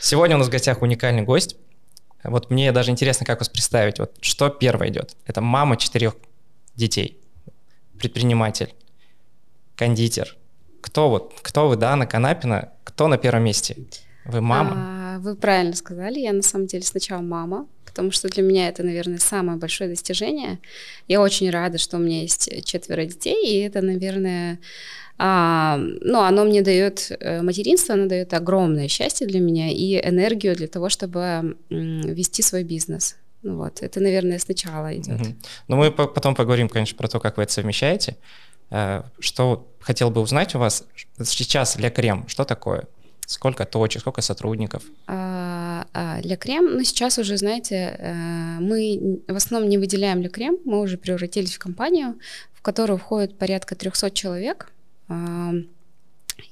Сегодня у нас в гостях уникальный гость. Вот мне даже интересно, как вас представить. Вот что первое идет? Это мама четырех детей, предприниматель, кондитер. Кто вот, кто вы, Дана Канапина, кто на первом месте? Вы мама? А, вы правильно сказали, я на самом деле сначала мама, потому что для меня это, наверное, самое большое достижение. Я очень рада, что у меня есть четверо детей, и это, наверное, а, ну, оно мне дает, э, материнство, оно дает огромное счастье для меня и энергию для того, чтобы вести свой бизнес. Ну вот, это, наверное, сначала идет. Угу. Ну, мы потом поговорим, конечно, про то, как вы это совмещаете. Э, что хотел бы узнать у вас сейчас для крем, что такое? Сколько точек, сколько сотрудников? А, а, для крем, ну сейчас уже, знаете, э, мы в основном не выделяем для крем, мы уже превратились в компанию, в которую входит порядка 300 человек.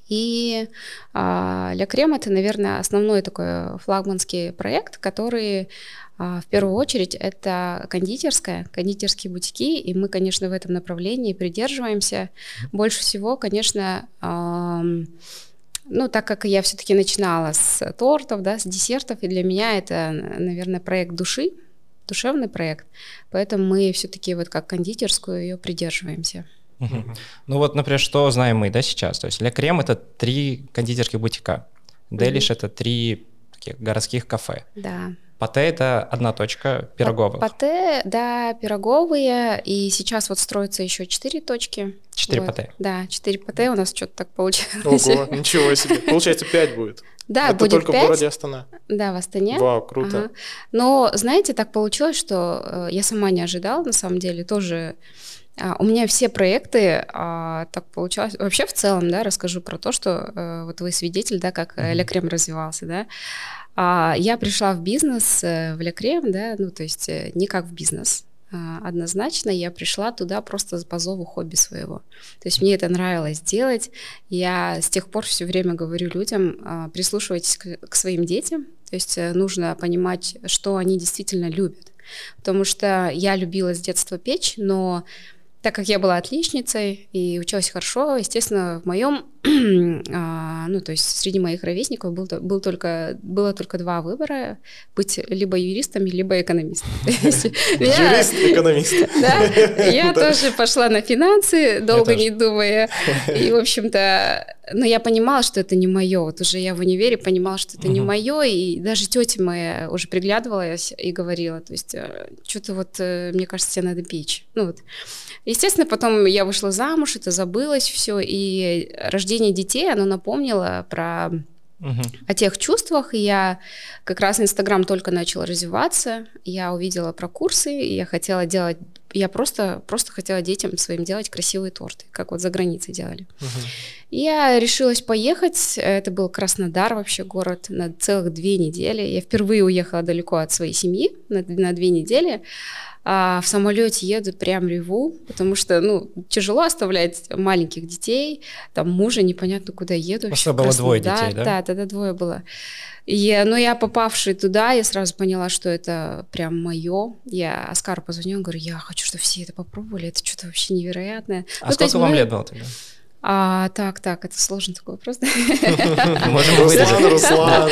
И а, Ля Крем это, наверное, основной такой флагманский проект, который а, в первую очередь это кондитерская, кондитерские бутики, и мы, конечно, в этом направлении придерживаемся. Больше всего, конечно, ну, так как я все-таки начинала с тортов, да, с десертов, и для меня это, наверное, проект души, душевный проект, поэтому мы все-таки вот как кондитерскую ее придерживаемся. Ну вот, например, что знаем мы, да, сейчас? То есть Ля Крем — это три кондитерских бутика, Делиш — это три таких городских кафе. Да. Пате — это одна точка пироговых. Пате, да, пироговые, и сейчас вот строится еще четыре точки. Четыре вот. пате? Да, четыре пате у нас что-то так получилось. Ого, ничего себе. Получается, пять будет. Да, Это будет только 5. в городе Астана? Да, в Астане. Вау, круто. Ага. Но, знаете, так получилось, что э, я сама не ожидала, на самом деле, тоже у меня все проекты а, так получалось. Вообще в целом, да, расскажу про то, что а, вот вы свидетель, да, как mm-hmm. Лекрем развивался, да. А, я пришла в бизнес э, в Лекрем, да, ну то есть э, не как в бизнес, а, однозначно я пришла туда просто по зову хобби своего. То есть мне это нравилось делать. Я с тех пор все время говорю людям, а, прислушивайтесь к своим детям. То есть нужно понимать, что они действительно любят. Потому что я любила с детства печь, но так как я была отличницей и училась хорошо, естественно, в моем, а, ну, то есть среди моих ровесников был, был только, было только два выбора, быть либо юристом, либо экономистом. Юрист, экономист. Да, я тоже пошла на финансы, долго не думая, и, в общем-то, но я понимала, что это не мое, вот уже я в универе понимала, что это не мое, и даже тетя моя уже приглядывалась и говорила, то есть, э, что-то вот, э, мне кажется, тебе надо печь, ну вот, Естественно, потом я вышла замуж, это забылось все, и рождение детей, оно напомнило про угу. о тех чувствах. И я как раз Инстаграм только начал развиваться, я увидела про курсы, и я хотела делать, я просто, просто хотела детям своим делать красивые торты, как вот за границей делали. Угу. Я решилась поехать, это был Краснодар вообще город, на целых две недели. Я впервые уехала далеко от своей семьи на, на две недели а в самолете еду прям реву, потому что, ну, тяжело оставлять маленьких детей, там мужа непонятно куда еду. Просто было двое детей, да? Да, тогда двое было. И, но я, попавший туда, я сразу поняла, что это прям мое. Я Оскару позвонила, говорю, я хочу, чтобы все это попробовали, это что-то вообще невероятное. А ну, сколько вам мы... лет было тогда? А, так, так, это сложный такой вопрос. Можем Руслан, Руслан,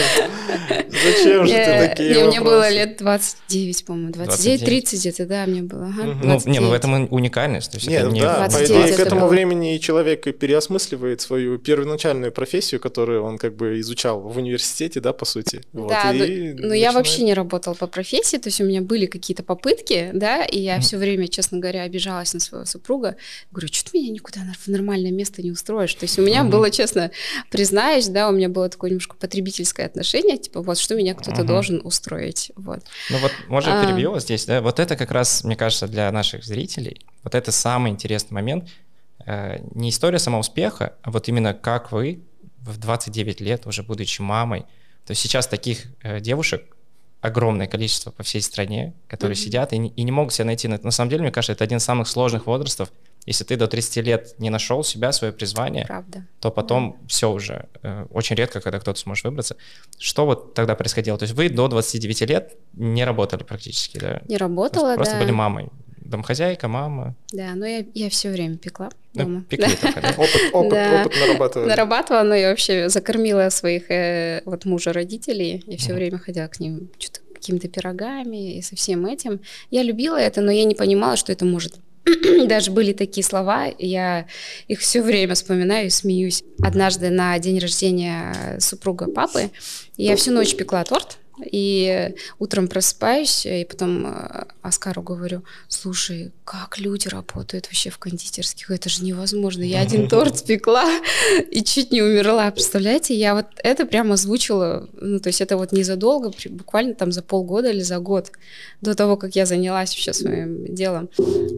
зачем же ты такие не, Мне было лет 29, по-моему, 29-30 где-то, да, мне было. Ну, не, ну в этом уникальность. Нет, не... да, по идее, к этому времени человек переосмысливает свою первоначальную профессию, которую он как бы изучал в университете, да, по сути. Да, но я вообще не работала по профессии, то есть у меня были какие-то попытки, да, и я все время, честно говоря, обижалась на своего супруга. Говорю, что ты меня никуда в нормальное место место не устроишь. То есть у меня uh-huh. было, честно, признаюсь, да, у меня было такое немножко потребительское отношение, типа, вот что меня кто-то uh-huh. должен устроить. Вот. Ну вот, может, а... перебью вас здесь, да? Вот это как раз, мне кажется, для наших зрителей, вот это самый интересный момент. Э, не история самого успеха, а вот именно как вы в 29 лет, уже будучи мамой, то есть сейчас таких э, девушек огромное количество по всей стране, которые mm-hmm. сидят и не, и не могут себя найти. На, на самом деле, мне кажется, это один из самых сложных возрастов, если ты до 30 лет не нашел себя, свое призвание, Правда. то потом да. все уже. Э, очень редко, когда кто-то сможет выбраться. Что вот тогда происходило? То есть вы до 29 лет не работали практически, да? Не работала, Просто, да. были мамой. домохозяйка, мама. Да, но я, я все время пекла ну, дома. Ну, пекли да. только, да? Опыт, опыт, да. опыт нарабатывала. Нарабатывала, но я вообще закормила своих э, вот мужа родителей. Я все mm. время ходила к ним что-то какими-то пирогами и со всем этим. Я любила это, но я не понимала, что это может даже были такие слова, я их все время вспоминаю и смеюсь. Однажды на день рождения супруга папы я всю ночь пекла торт, и утром просыпаюсь, и потом э, Оскару говорю, слушай, как люди работают вообще в кондитерских, это же невозможно. Я один торт спекла и чуть не умерла. Представляете, я вот это прямо озвучила, ну, то есть это вот незадолго, буквально там за полгода или за год до того, как я занялась вообще своим делом,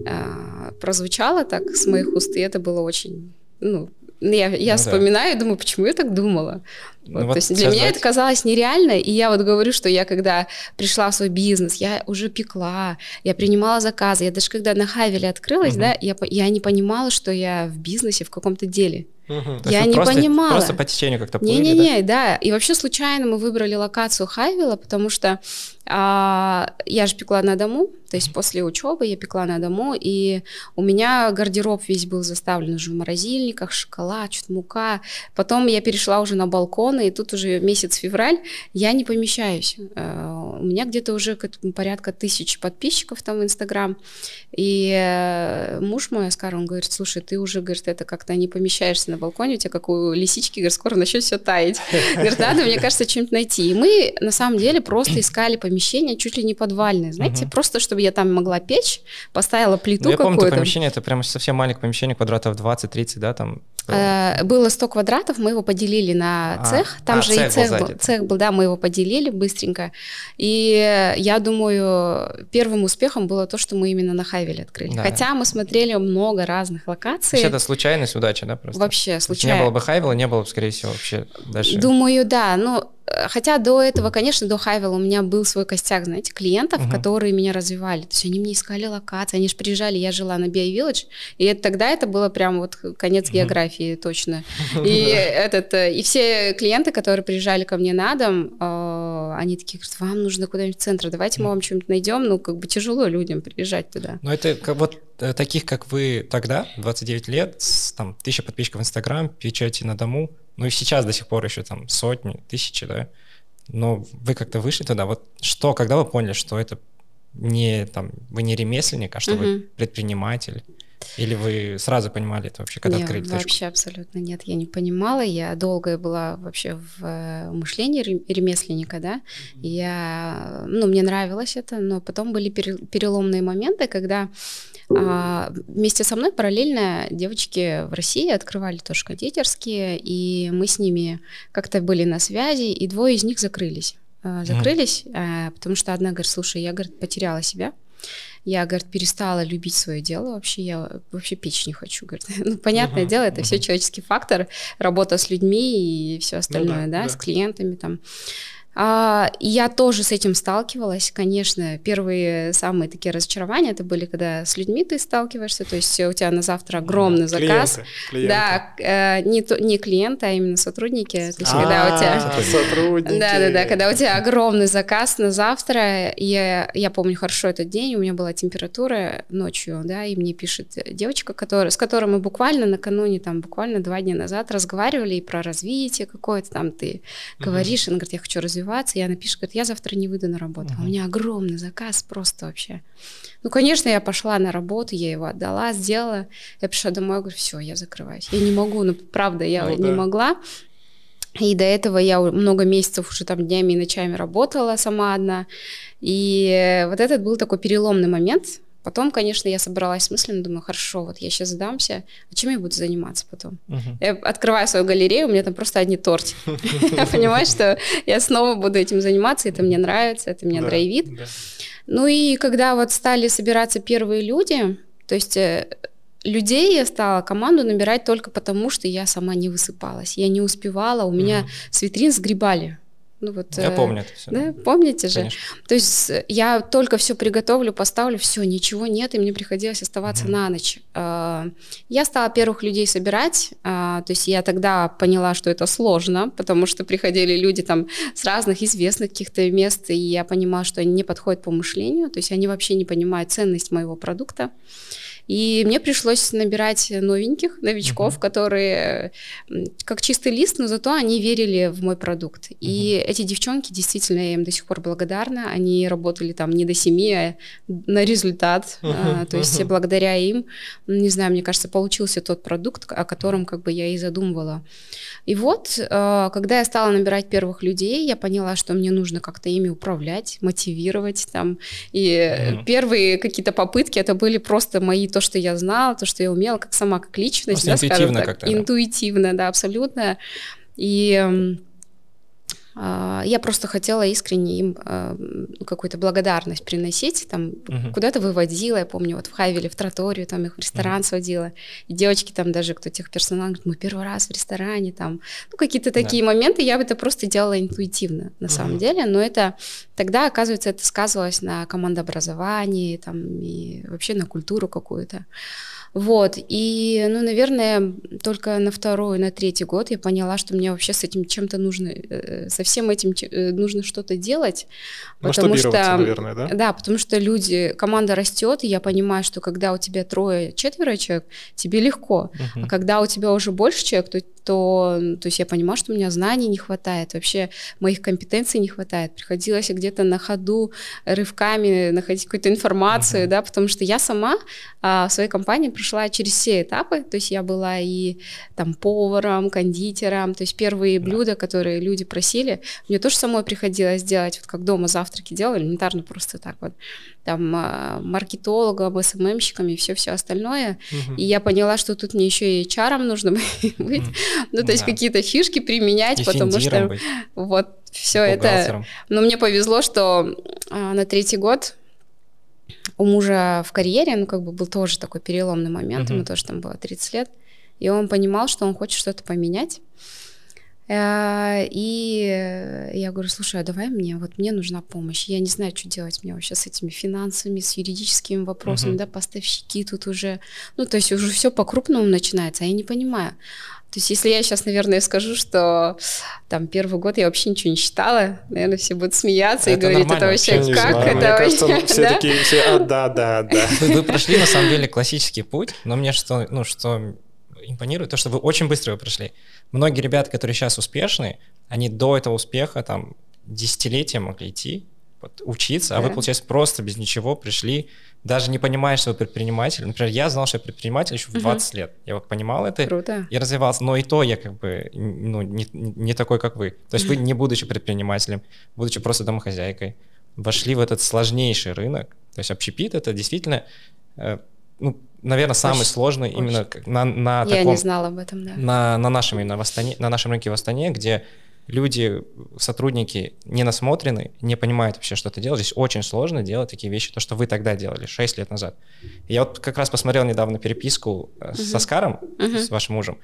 а, прозвучало так с моих уст, и это было очень, ну, я, я ну, вспоминаю да. и думаю, почему я так думала. Ну, вот, вот, то есть для меня это казалось нереально, и я вот говорю, что я когда пришла в свой бизнес, я уже пекла, я принимала заказы, я даже когда на Хавеле открылась, угу. да, я, я не понимала, что я в бизнесе, в каком-то деле. Угу. Я не просто, понимала. Просто по течению как-то плыли, Не-не-не, да? да. И вообще случайно мы выбрали локацию Хайвела, потому что а, я же пекла на дому, то есть после учебы я пекла на дому, и у меня гардероб весь был заставлен уже в морозильниках, шоколад, что-то мука. Потом я перешла уже на балконы, и тут уже месяц февраль, я не помещаюсь. А, у меня где-то уже порядка тысячи подписчиков там в Инстаграм. И э, муж мой, Оскар, он говорит, слушай, ты уже, говорит, это как-то не помещаешься на балконе, у тебя как у лисички, говорит, скоро начнет все таять. Говорит, надо, мне кажется, что-нибудь найти. И мы на самом деле просто искали помещение чуть ли не подвальное, знаете, просто чтобы я там могла печь, поставила плиту ну, я какую-то. помню, это помещение, это прямо совсем маленькое помещение, квадратов 20-30, да, там? Э, было 100 квадратов, мы его поделили на а, цех, там а, же цех и цех был, был, цех был, да, мы его поделили быстренько, и я думаю, первым успехом было то, что мы именно на Хайвеле открыли, да. хотя мы смотрели много разных локаций. То это случайность, удача, да, просто? Вообще, случайно. Не было бы Хайвела, не было бы, скорее всего, вообще дальше. Думаю, да, но Хотя до этого, конечно, до Хайвела у меня был свой костяк, знаете, клиентов, uh-huh. которые меня развивали. То есть они мне искали локации, они же приезжали, я жила на Биовилледж, и это, тогда это было прям вот конец uh-huh. географии точно. И этот, э, и все клиенты, которые приезжали ко мне на дом, э, они такие говорят, вам нужно куда-нибудь в центр, давайте мы вам что-нибудь найдем. Ну, как бы тяжело людям приезжать туда. Ну, это вот э, таких, как вы тогда, 29 лет, там, тысяча подписчиков в Инстаграм, печати на дому, ну и сейчас до сих пор еще там сотни, тысячи, да, но вы как-то вышли туда, вот что, когда вы поняли, что это не там, вы не ремесленник, а что угу. вы предприниматель? Или вы сразу понимали это вообще, когда нет, открыли точку? вообще абсолютно нет, я не понимала. Я долго была вообще в э, мышлении ремесленника, да. Mm-hmm. Я, ну, мне нравилось это, но потом были переломные моменты, когда а, вместе со мной параллельно девочки в России открывали тоже кондитерские, и мы с ними как-то были на связи, и двое из них закрылись. А, закрылись, mm-hmm. потому что одна говорит, слушай, я, говорит, потеряла себя, я, говорит, перестала любить свое дело вообще, я вообще печь не хочу, говорит. Ну, понятное uh-huh, дело, это uh-huh. все человеческий фактор, работа с людьми и все остальное, ну, да, да, с клиентами там. А, я тоже с этим сталкивалась, конечно. Первые самые такие разочарования это были, когда с людьми ты сталкиваешься, то есть у тебя на завтра огромный да, заказ. Клиенты. Да, э, не, то, не клиенты, а именно сотрудники. То есть, а, когда у тебя... Сотрудники. Да, да, да, когда у тебя огромный заказ на завтра, я, я помню хорошо этот день, у меня была температура ночью, да, и мне пишет девочка, которая, с которой мы буквально накануне, там, буквально два дня назад разговаривали и про развитие какое-то там ты говоришь, она говорит, я хочу развиваться развиваться, и она пишет, говорит, я завтра не выйду на работу. Uh-huh. А у меня огромный заказ просто вообще. Ну, конечно, я пошла на работу, я его отдала, сделала. Я пришла домой, говорю, все, я закрываюсь. Я не могу, ну, правда, я ну, не да. могла. И до этого я много месяцев уже там днями и ночами работала сама одна. И вот этот был такой переломный момент, Потом, конечно, я собралась с мыслями, думаю, хорошо, вот я сейчас сдамся, а чем я буду заниматься потом? Uh-huh. Я открываю свою галерею, у меня там просто одни торти. Я понимаю, что я снова буду этим заниматься, это мне нравится, это меня драйвит. Ну и когда вот стали собираться первые люди, то есть э, людей я стала команду набирать только потому, что я сама не высыпалась. Я не успевала, у меня с витрин сгребали Ну, вот, я помню это все. Да, помните же? Конечно. То есть я только все приготовлю, поставлю, все, ничего нет, и мне приходилось оставаться mm-hmm. на ночь. А, я стала первых людей собирать, а, то есть я тогда поняла, что это сложно, потому что приходили люди там с разных известных каких-то мест, и я понимала, что они не подходят по мышлению, то есть они вообще не понимают ценность моего продукта. И мне пришлось набирать новеньких, новичков, uh-huh. которые как чистый лист, но зато они верили в мой продукт. И эти девчонки, действительно, я им до сих пор благодарна. Они работали там не до семи, а на результат. Uh-huh. А, то есть uh-huh. благодаря им, не знаю, мне кажется, получился тот продукт, о котором как бы я и задумывала. И вот, а, когда я стала набирать первых людей, я поняла, что мне нужно как-то ими управлять, мотивировать там. И uh-huh. первые какие-то попытки это были просто мои то, что я знала, то, что я умела, как сама, как личность, да, интуитивно так, интуитивно, да, абсолютно. И а, я просто хотела искренне им а, какую-то благодарность приносить, там uh-huh. куда-то выводила, я помню, вот в Хайвеле, в Троторию, там их в ресторан uh-huh. сводила, и девочки там даже, кто тех персонал, говорит, мы первый раз в ресторане, там, ну какие-то такие да. моменты, я бы это просто делала интуитивно, на uh-huh. самом деле, но это тогда, оказывается, это сказывалось на командообразовании, там, и вообще на культуру какую-то. Вот, и, ну, наверное, только на второй, на третий год я поняла, что мне вообще с этим чем-то нужно, э, со всем этим э, нужно что-то делать. Потому что, наверное, да? Да, потому что люди, команда растет, и я понимаю, что когда у тебя трое, четверо человек, тебе легко, uh-huh. а когда у тебя уже больше человек, то то, то есть я понимаю, что у меня знаний не хватает, вообще моих компетенций не хватает. Приходилось где-то на ходу рывками находить какую-то информацию, uh-huh. да, потому что я сама а, в своей компании прошла через все этапы, то есть я была и там поваром, кондитером, то есть первые блюда, которые люди просили, мне тоже самой приходилось делать, вот как дома завтраки делала, элементарно просто так вот там а, маркетологом, СММщиками, все-все остальное. Угу. И я поняла, что тут мне еще и HR нужно быть. Ну, то есть какие-то фишки применять, потому что вот все это... Но мне повезло, что а, на третий год у мужа в карьере, ну, как бы был тоже такой переломный момент, ему тоже там было 30 лет, и он понимал, что он хочет что-то поменять. Э, и я говорю, слушай, а давай мне, вот мне нужна помощь. Я не знаю, что делать мне вообще с этими финансами, с юридическими вопросами, uh-huh. да, поставщики тут уже, ну, то есть уже все по-крупному начинается, а я не понимаю. То есть если я сейчас, наверное, скажу, что там первый год я вообще ничего не считала, наверное, все будут смеяться это и говорить, это вообще как? Знаю. Это мне кажется, все да? такие, все, а, да, да, да. Вы, вы прошли, на самом деле, классический путь, но мне что, ну, что импонирует, то, что вы очень быстро его прошли. Многие ребята, которые сейчас успешны, они до этого успеха там десятилетия могли идти, вот, учиться, да. а вы, получается, просто без ничего пришли, даже не понимая, что вы предприниматель. Например, я знал, что я предприниматель еще в 20 угу. лет. Я вот понимал это Круто. и развивался. Но и то я как бы ну, не, не такой, как вы. То есть вы, не будучи предпринимателем, будучи просто домохозяйкой, вошли в этот сложнейший рынок. То есть общепит — это действительно э, ну, наверное, самый очень, сложный очень. именно на, на Я таком... не знала об этом, да. На, на, нашем, именно в Астане, на нашем рынке в Астане, где люди, сотрудники не насмотрены, не понимают вообще, что ты делаешь. Здесь очень сложно делать такие вещи, то, что вы тогда делали, 6 лет назад. я вот как раз посмотрел недавно переписку uh-huh. с Оскаром, uh-huh. с вашим мужем.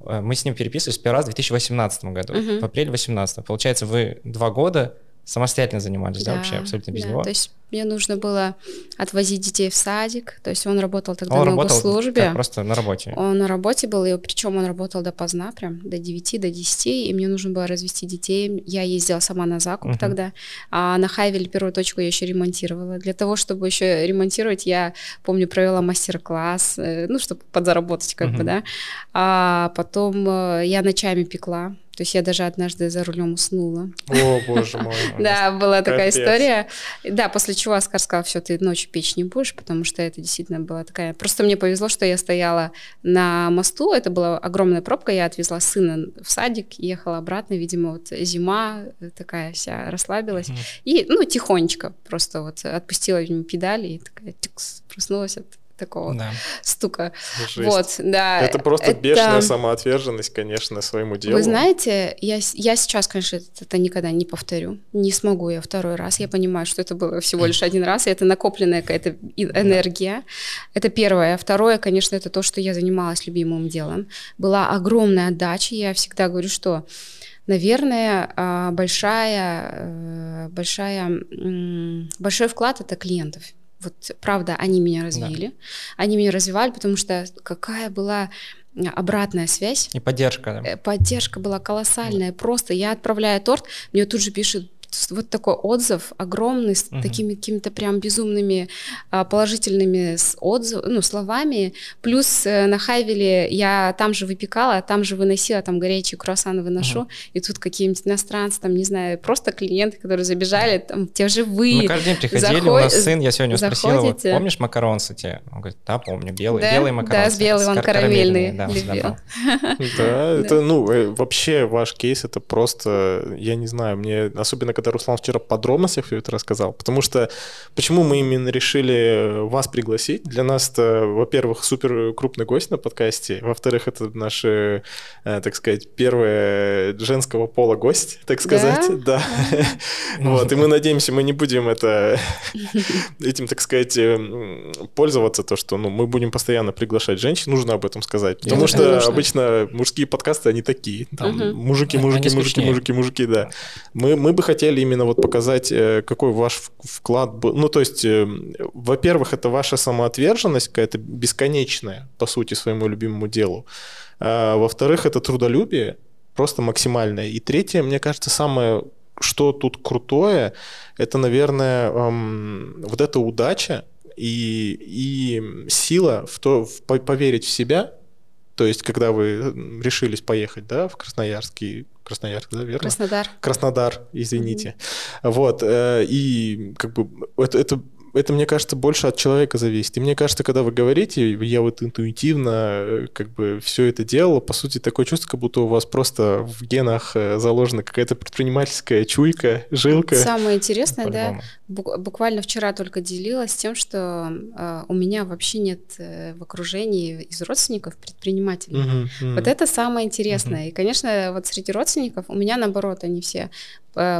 Э, мы с ним переписывались первый раз в 2018 году, uh-huh. в апреле 2018. Получается, вы два года самостоятельно занимались, да, да вообще абсолютно без да, него? То есть мне нужно было отвозить детей в садик, то есть он работал тогда он на работал госслужбе. Как просто на работе? Он на работе был, и причем он работал допоздна, прям до 9, до 10, и мне нужно было развести детей. Я ездила сама на закуп uh-huh. тогда, а на Хайвеле первую точку я еще ремонтировала. Для того, чтобы еще ремонтировать, я, помню, провела мастер-класс, э, ну, чтобы подзаработать как uh-huh. бы, да. А потом э, я ночами пекла, то есть я даже однажды за рулем уснула. О, боже мой. Да, была такая история. Да, после чего Оскар сказал, все, ты ночью печь не будешь, потому что это действительно была такая... Просто мне повезло, что я стояла на мосту, это была огромная пробка, я отвезла сына в садик, ехала обратно, видимо, вот зима такая вся расслабилась. И, ну, тихонечко просто вот отпустила педали и такая тикс, проснулась от такого да. стука. Жесть. Вот, да. Это просто это... бешеная самоотверженность, конечно, своему делу. Вы знаете, я, я сейчас, конечно, это, это никогда не повторю. Не смогу я второй раз. Я понимаю, что это было всего лишь один раз, и это накопленная какая-то энергия. Это первое. Второе, конечно, это то, что я занималась любимым делом. Была огромная отдача. Я всегда говорю, что Наверное, а, большая, э, большая, большой вклад это клиентов. Вот правда, они меня развили, да. они меня развивали, потому что какая была обратная связь. И поддержка. Да. Э, поддержка была колоссальная. Да. Просто я отправляю торт, мне тут же пишут вот такой отзыв огромный с угу. такими какими-то прям безумными а, положительными отзыв, ну, словами. Плюс э, на Хайвеле я там же выпекала, там же выносила, там горячие круассаны выношу, угу. и тут какие-нибудь иностранцы, там, не знаю, просто клиенты, которые забежали, там, те же вы. Мы каждый день приходили, заход... у нас сын, я сегодня спросила, вот, помнишь макаронцы те? Он говорит, да, помню, белый, да? белый макаронцы. Да, с белый, он карамельный да, любил. Да, это, ну, э, вообще ваш кейс, это просто, я не знаю, мне особенно когда Руслан вчера в подробностях все это рассказал. Потому что почему мы именно решили вас пригласить? Для нас это, во-первых, супер крупный гость на подкасте. Во-вторых, это наш, э, так сказать, первый женского пола гость, так сказать. Да. да. Вот, и мы надеемся, мы не будем это этим, так сказать, э, пользоваться, то, что ну, мы будем постоянно приглашать женщин, нужно об этом сказать. Потому что обычно мужские подкасты, они такие. Там, мужики, мужики, мужики, мужики, мужики, да. Мы, мы бы хотели именно вот показать, э, какой ваш вклад был. Ну, то есть, э, во-первых, это ваша самоотверженность какая-то бесконечная, по сути, своему любимому делу. А, во-вторых, это трудолюбие просто максимальное. И третье, мне кажется, самое, что тут крутое, это, наверное, эм, вот эта удача и, и сила в то, в, поверить в себя, то есть, когда вы решились поехать, да, в Красноярский Красноярск, да, верно? Краснодар. Краснодар, извините. Mm-hmm. Вот, э, и как бы это, это это, мне кажется, больше от человека зависит. И мне кажется, когда вы говорите, я вот интуитивно э, как бы все это делал, по сути, такое чувство, как будто у вас просто в генах э, заложена какая-то предпринимательская чуйка, жилка. Самое интересное, да, буквально вчера только делилась тем, что э, у меня вообще нет э, в окружении из родственников предпринимателей. Uh-huh, uh-huh. Вот это самое интересное. Uh-huh. И, конечно, вот среди родственников у меня, наоборот, они все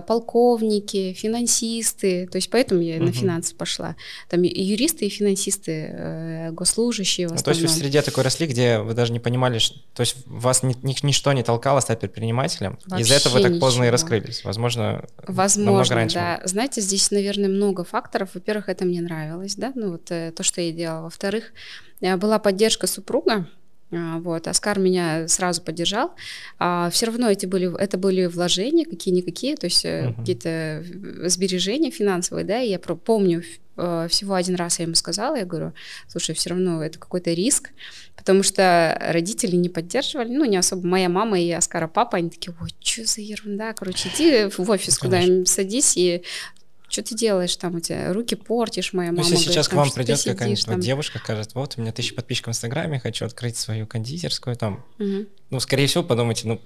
полковники, финансисты, то есть поэтому я угу. на финансы пошла. Там и юристы и финансисты, э, госслужащие в основном. Ну, то есть вы в среде такой росли, где вы даже не понимали, что, то есть вас ни, ни, ничто не толкало стать предпринимателем, из-за этого вы так поздно и раскрылись, возможно, Возможно, раньше. да. Знаете, здесь, наверное, много факторов. Во-первых, это мне нравилось, да, ну вот э, то, что я делала. Во-вторых, была поддержка супруга, вот, Оскар меня сразу поддержал. А, все равно эти были, это были вложения какие-никакие, то есть uh-huh. какие-то сбережения финансовые, да, и я помню э, всего один раз я ему сказала, я говорю, слушай, все равно это какой-то риск, потому что родители не поддерживали, ну, не особо моя мама и Оскара папа, они такие, ой, что за ерунда, короче, иди в офис ну, куда-нибудь садись и что ты делаешь там, у тебя руки портишь, моя мама. Ну, если сейчас говорит, к вам придет какая-нибудь там... девушка, скажет, вот, у меня тысяча подписчиков в Инстаграме, хочу открыть свою кондитерскую, там, угу. ну, скорее всего, подумайте, ну,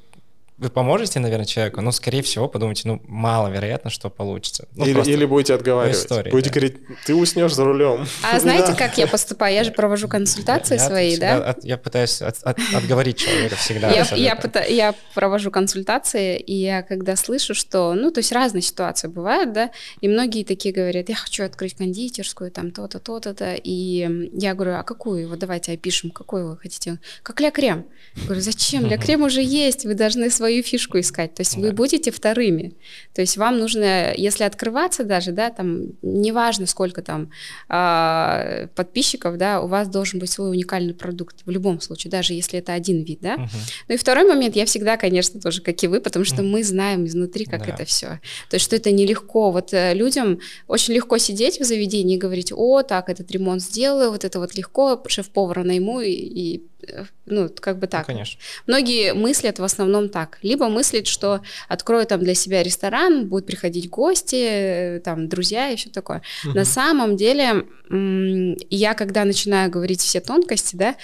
вы поможете, наверное, человеку, но, скорее всего, подумайте, ну, маловероятно, что получится. Ну, или, или будете отговаривать. Истории, будете да. говорить, ты уснешь за рулем. А знаете, как я поступаю? Я же провожу консультации я, свои, да? От, я пытаюсь от, от, отговорить человека всегда. Я, я, пыта, я провожу консультации, и я когда слышу, что, ну, то есть разные ситуации бывают, да, и многие такие говорят, я хочу открыть кондитерскую, там, то-то, то-то, и я говорю, а какую? Вот давайте опишем, какую вы хотите. Как ля крем. Я говорю, зачем? Ля крем уже есть, вы должны свою свою фишку искать. То есть да. вы будете вторыми. То есть вам нужно, если открываться даже, да, там, неважно сколько там э, подписчиков, да, у вас должен быть свой уникальный продукт в любом случае, даже если это один вид, да. Угу. Ну и второй момент, я всегда, конечно, тоже, как и вы, потому что угу. мы знаем изнутри, как да. это все. То есть что это нелегко. Вот э, людям очень легко сидеть в заведении и говорить, о, так, этот ремонт сделаю, вот это вот легко, шеф-повара найму и, и ну, как бы так. Ну, конечно. Многие мыслят в основном так. Либо мыслят, что открою там для себя ресторан, будут приходить гости, там, друзья и все такое. Угу. На самом деле, я когда начинаю говорить все тонкости, да,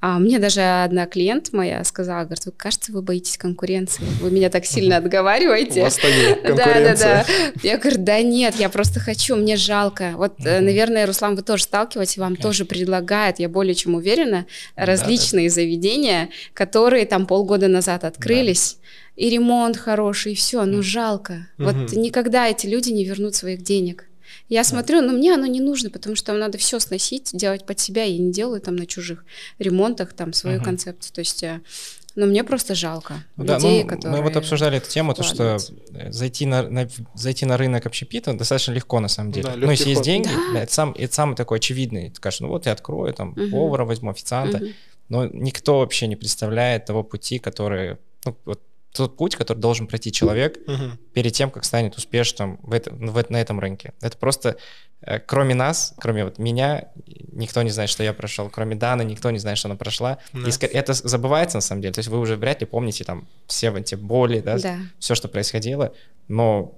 а мне даже одна клиент моя сказала, говорит, вы, кажется, вы боитесь конкуренции, вы меня так сильно отговариваете. У вас Да, да, да. Я говорю, да нет, я просто хочу, мне жалко. Вот, mm наверное, Руслан, вы тоже сталкиваетесь, вам тоже предлагают, я более чем уверена, различные заведения, которые там полгода назад открылись. И ремонт хороший, и все, ну жалко. Вот никогда эти люди не вернут своих денег. Я смотрю, но мне оно не нужно, потому что надо все сносить, делать под себя. Я не делаю там на чужих ремонтах там свою uh-huh. концепцию. То есть, э, Но мне просто жалко ну, да, людей, ну, которые... Мы вот обсуждали эту тему, то, что зайти на, на, зайти на рынок общепита достаточно легко, на самом деле. Да, ну, если есть деньги, да. это, сам, это самый такой очевидный. Ты скажешь, ну вот я открою, там, угу. повара возьму, официанта. Угу. Но никто вообще не представляет того пути, который... Ну, вот тот путь, который должен пройти человек угу. перед тем, как станет успешным в это, в, на этом рынке. Это просто кроме нас, кроме вот меня, никто не знает, что я прошел, кроме Даны, никто не знает, что она прошла. Да. И это забывается на самом деле. То есть вы уже вряд ли помните там все эти боли, да, да. все, что происходило, но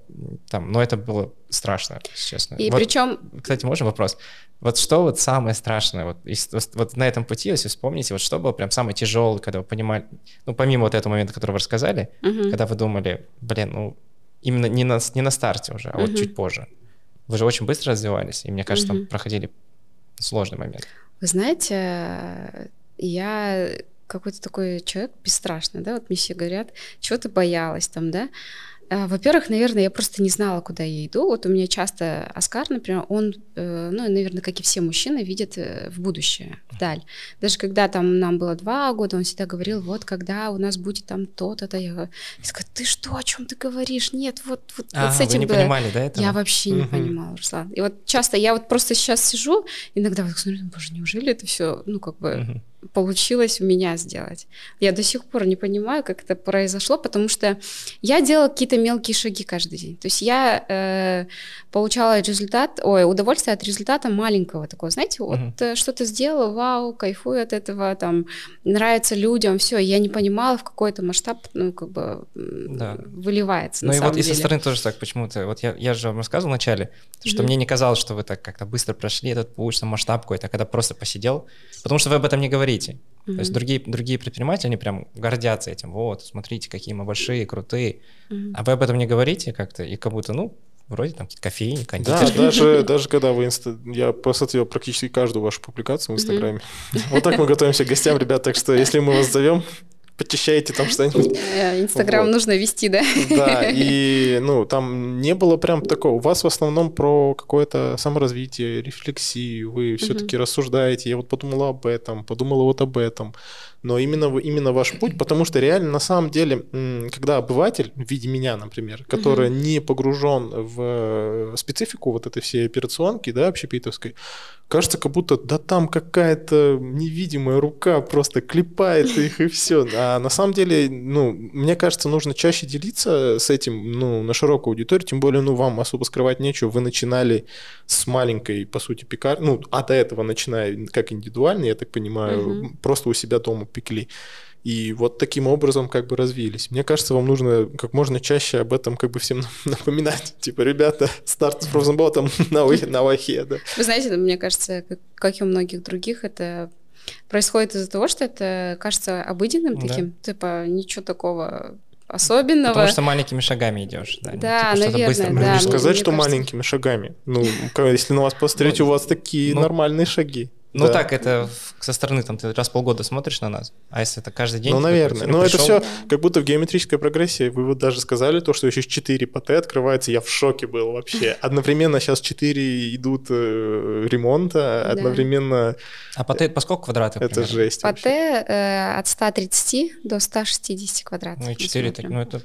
там, но это было страшно, честно. И вот, причем... Кстати, можно вопрос? Вот что вот самое страшное, вот, вот на этом пути, если вспомните, вот что было прям самое тяжелое, когда вы понимали, ну, помимо вот этого момента, который вы рассказали, угу. когда вы думали, блин, ну, именно не на, не на старте уже, а угу. вот чуть позже. Вы же очень быстро развивались, и мне кажется, mm там проходили сложный момент. Вы знаете, я какой-то такой человек бесстрашный, да, вот мне все говорят, чего ты боялась там, да, во-первых, наверное, я просто не знала, куда я иду. Вот у меня часто Оскар, например, он, э, ну, наверное, как и все мужчины, видит э, в будущее, вдаль. Даже когда там нам было два года, он всегда говорил, вот когда у нас будет там то-то-то. Я сказала, ты что, о чем ты говоришь? Нет, вот, вот, а, вот с этим вы не бы... понимали, да, этого? Я вообще не понимала, Руслан. И вот часто я вот просто сейчас сижу, иногда вот смотрю, боже, неужели это все, ну, как бы получилось у меня сделать. Я до сих пор не понимаю, как это произошло, потому что я делала какие-то мелкие шаги каждый день. То есть я э, получала результат, ой, удовольствие от результата маленького такого, знаете, вот uh-huh. что-то сделала, вау, кайфую от этого, там нравится людям, все, я не понимала в какой-то масштаб, ну как бы да. выливается. Ну и вот деле. и со стороны тоже так почему-то, вот я, я же вам рассказывал вначале, что uh-huh. мне не казалось, что вы так как-то быстро прошли этот путь, масштаб какой-то, а когда просто посидел, потому что вы об этом не говорите. Mm-hmm. То есть другие, другие предприниматели, они прям гордятся этим. Вот, смотрите, какие мы большие, крутые. Mm-hmm. А вы об этом не говорите как-то, и как будто, ну, вроде там какие-то кофейни, кондитерские. Да, даже, даже когда вы... Инста... Я просмотрел практически каждую вашу публикацию в Инстаграме. Mm-hmm. Вот так мы готовимся к гостям, ребят. Так что, если мы вас зовем, почищаете там что-нибудь. Э, Инстаграм вот. нужно вести, да? Да, и ну, там не было прям такого. У вас в основном про какое-то саморазвитие, рефлексию, вы все-таки рассуждаете. Я вот подумала об этом, подумала вот об этом. Но именно, именно ваш путь, потому что реально на самом деле, когда обыватель, в виде меня, например, который угу. не погружен в специфику вот этой всей операционки, да, общепитовской, кажется, как будто да там какая-то невидимая рука просто клепает их и все. А на самом деле, ну, мне кажется, нужно чаще делиться с этим, ну, на широкую аудиторию, тем более, ну, вам особо скрывать нечего. Вы начинали с маленькой, по сути, пекарни, ну, а до этого начиная как индивидуально, я так понимаю, угу. просто у себя дома пекли. И вот таким образом как бы развились. Мне кажется, вам нужно как можно чаще об этом как бы всем напоминать. Типа, ребята, старт с фрозенботом на, на вахе, да. Вы знаете, мне кажется, как, как и у многих других, это происходит из-за того, что это кажется обыденным да. таким, типа, ничего такого особенного. Потому что маленькими шагами идешь. Да, да типа, наверное, быстро. да. Не сказать, что кажется... маленькими шагами. Ну, если на вас посмотреть, у вас такие ну, нормальные шаги. Ну да. так, это со стороны, там, ты раз в полгода смотришь на нас, а если это каждый день... Ну, наверное. Но это все как будто в геометрической прогрессии. Вы вот даже сказали то, что еще 4 по Т открывается, я в шоке был вообще. Одновременно сейчас 4 идут э, ремонта, одновременно... А по Т по сколько квадратов? Это жесть По Т э, от 130 до 160 квадратов. Ну и 4, так, ну это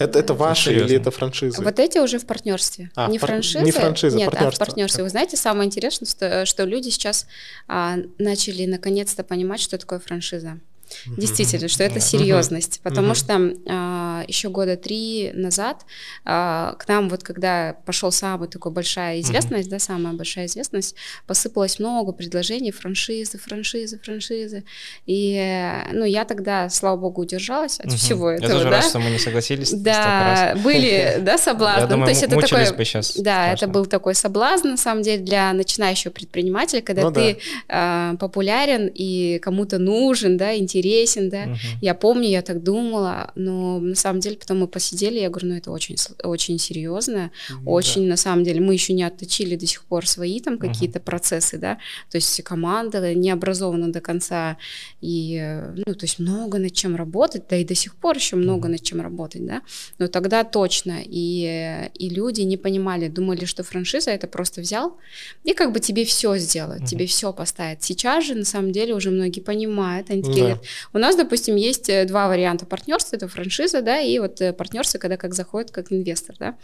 это, это ваши или это франшизы? Вот эти уже в партнерстве. А, не пар... франшизы. Не франшиза, нет, партнерство. а в партнерстве. Вы знаете, самое интересное, что, что люди сейчас а, начали наконец-то понимать, что такое франшиза. Действительно, что это серьезность, потому что а, еще года три назад а, к нам вот когда пошел самый такой большая известность, да, самая большая известность, посыпалось много предложений франшизы, франшизы, франшизы, и ну я тогда, слава богу, удержалась от всего этого. Я тоже да? рад, что мы не согласились. Да, были, да, соблазны. Я думаю, то есть это такой, бы сейчас. Да, это был такой соблазн на самом деле для начинающего предпринимателя, когда ну, ты да. популярен и кому-то нужен, да, интересен интересен, да. Угу. Я помню, я так думала, но на самом деле потом мы посидели, я говорю, ну это очень, очень серьезно, угу, очень да. на самом деле мы еще не отточили до сих пор свои там какие-то угу. процессы, да, то есть команда не образована до конца, и, ну, то есть много над чем работать, да и до сих пор еще много угу. над чем работать, да, но тогда точно, и, и люди не понимали, думали, что франшиза это просто взял и как бы тебе все сделает, угу. тебе все поставит. Сейчас же на самом деле уже многие понимают, они такие да. говорят, У нас, допустим, есть э, два варианта партнерства, это франшиза, да, и вот э, партнерство, когда как заходит как инвестор, да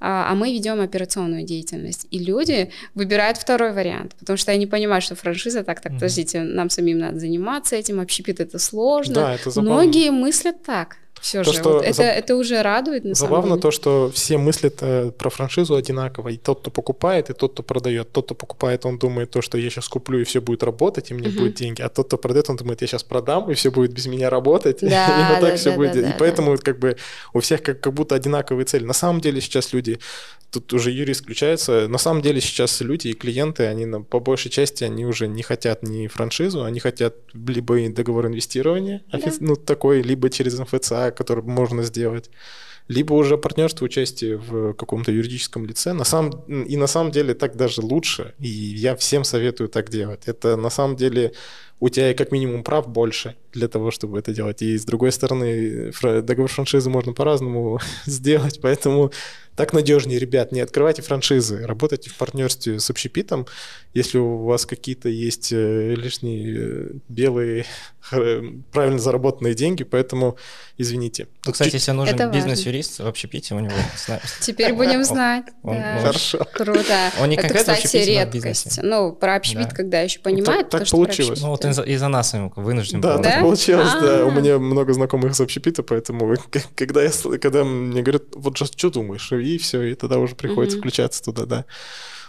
а, а мы ведем операционную деятельность. И люди выбирают второй вариант, потому что они понимают, что франшиза, так, так, подождите, нам самим надо заниматься этим, общепит это сложно. Да, это забавно. Многие мыслят так. Все то, же, что вот это, заб... это уже радует на Забавно самом деле. то, что все мыслят э, про франшизу одинаково. И тот, кто покупает, и тот, кто продает. Тот, кто покупает, он думает то, что я сейчас куплю, и все будет работать, и мне uh-huh. будут деньги. А тот, кто продает, он думает, я сейчас продам, и все будет без меня работать. Да, и вот так да, все да, будет. Да, и да, поэтому да. как бы у всех как, как будто одинаковые цели. На самом деле сейчас люди тут уже юрист включается. На самом деле сейчас люди и клиенты, они на, по большей части, они уже не хотят ни франшизу, они хотят либо договор инвестирования, да. ну такой, либо через МФЦА, который можно сделать, либо уже партнерство, участие в каком-то юридическом лице. На самом, и на самом деле так даже лучше, и я всем советую так делать. Это на самом деле у тебя как минимум прав больше для того, чтобы это делать. И с другой стороны, договор франшизы можно по-разному сделать, поэтому так надежнее, ребят, не открывайте франшизы, работайте в партнерстве с общепитом. Если у вас какие-то есть э, лишние э, белые, правильно заработанные деньги, поэтому извините. Ну, кстати, если нужен бизнес-юрист в общепите, у него... Теперь будем знать. Хорошо. Круто. Он не Это, кстати, редкость. Ну, про общепит, когда еще понимают. Так получилось. Ну, вот из-за нас вынужден Да, так получилось, да. У меня много знакомых из общепита, поэтому когда когда мне говорят, вот что думаешь, и все, и тогда уже приходится mm-hmm. включаться туда, да.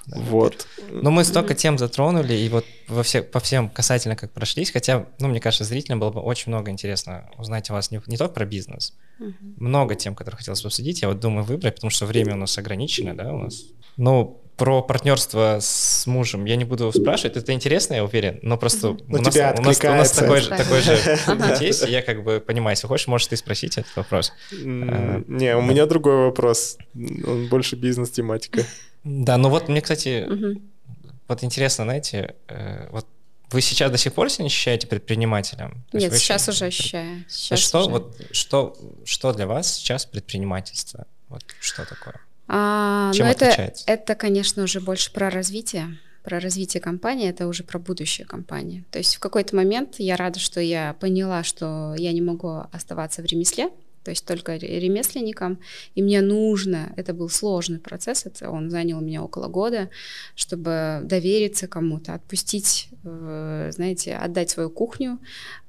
Да, вот. Но мы столько тем затронули, и вот во всех, по всем касательно как прошлись, хотя, ну, мне кажется, зрителям было бы очень много интересно узнать у вас не, не только про бизнес, угу. много тем, которые хотелось бы обсудить, я вот думаю выбрать, потому что время у нас ограничено, да, у нас. Ну, про партнерство с мужем я не буду спрашивать, это интересно, я уверен, но просто у, нас, у, нас, у нас такой же, такой же путь есть, и я как бы понимаю, если хочешь, можешь ты спросить этот вопрос. Не, у меня другой вопрос, он больше бизнес-тематика. Да, ну вот мне, кстати, вот интересно, знаете, э, вот вы сейчас до сих пор себя не ощущаете предпринимателем? Нет, сейчас уже ощущаю. Сейчас что, уже. Вот, что, что для вас сейчас предпринимательство? Вот что такое? А, Чем ну это, это, конечно, уже больше про развитие про развитие компании, это уже про будущее компании. То есть в какой-то момент я рада, что я поняла, что я не могу оставаться в ремесле, то есть только ремесленником, и мне нужно, это был сложный процесс, это он занял меня около года, чтобы довериться кому-то, отпустить, э, знаете, отдать свою кухню,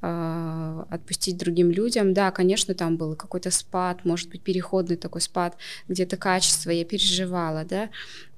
э, отпустить другим людям. Да, конечно, там был какой-то спад, может быть, переходный такой спад, где-то качество, я переживала, да,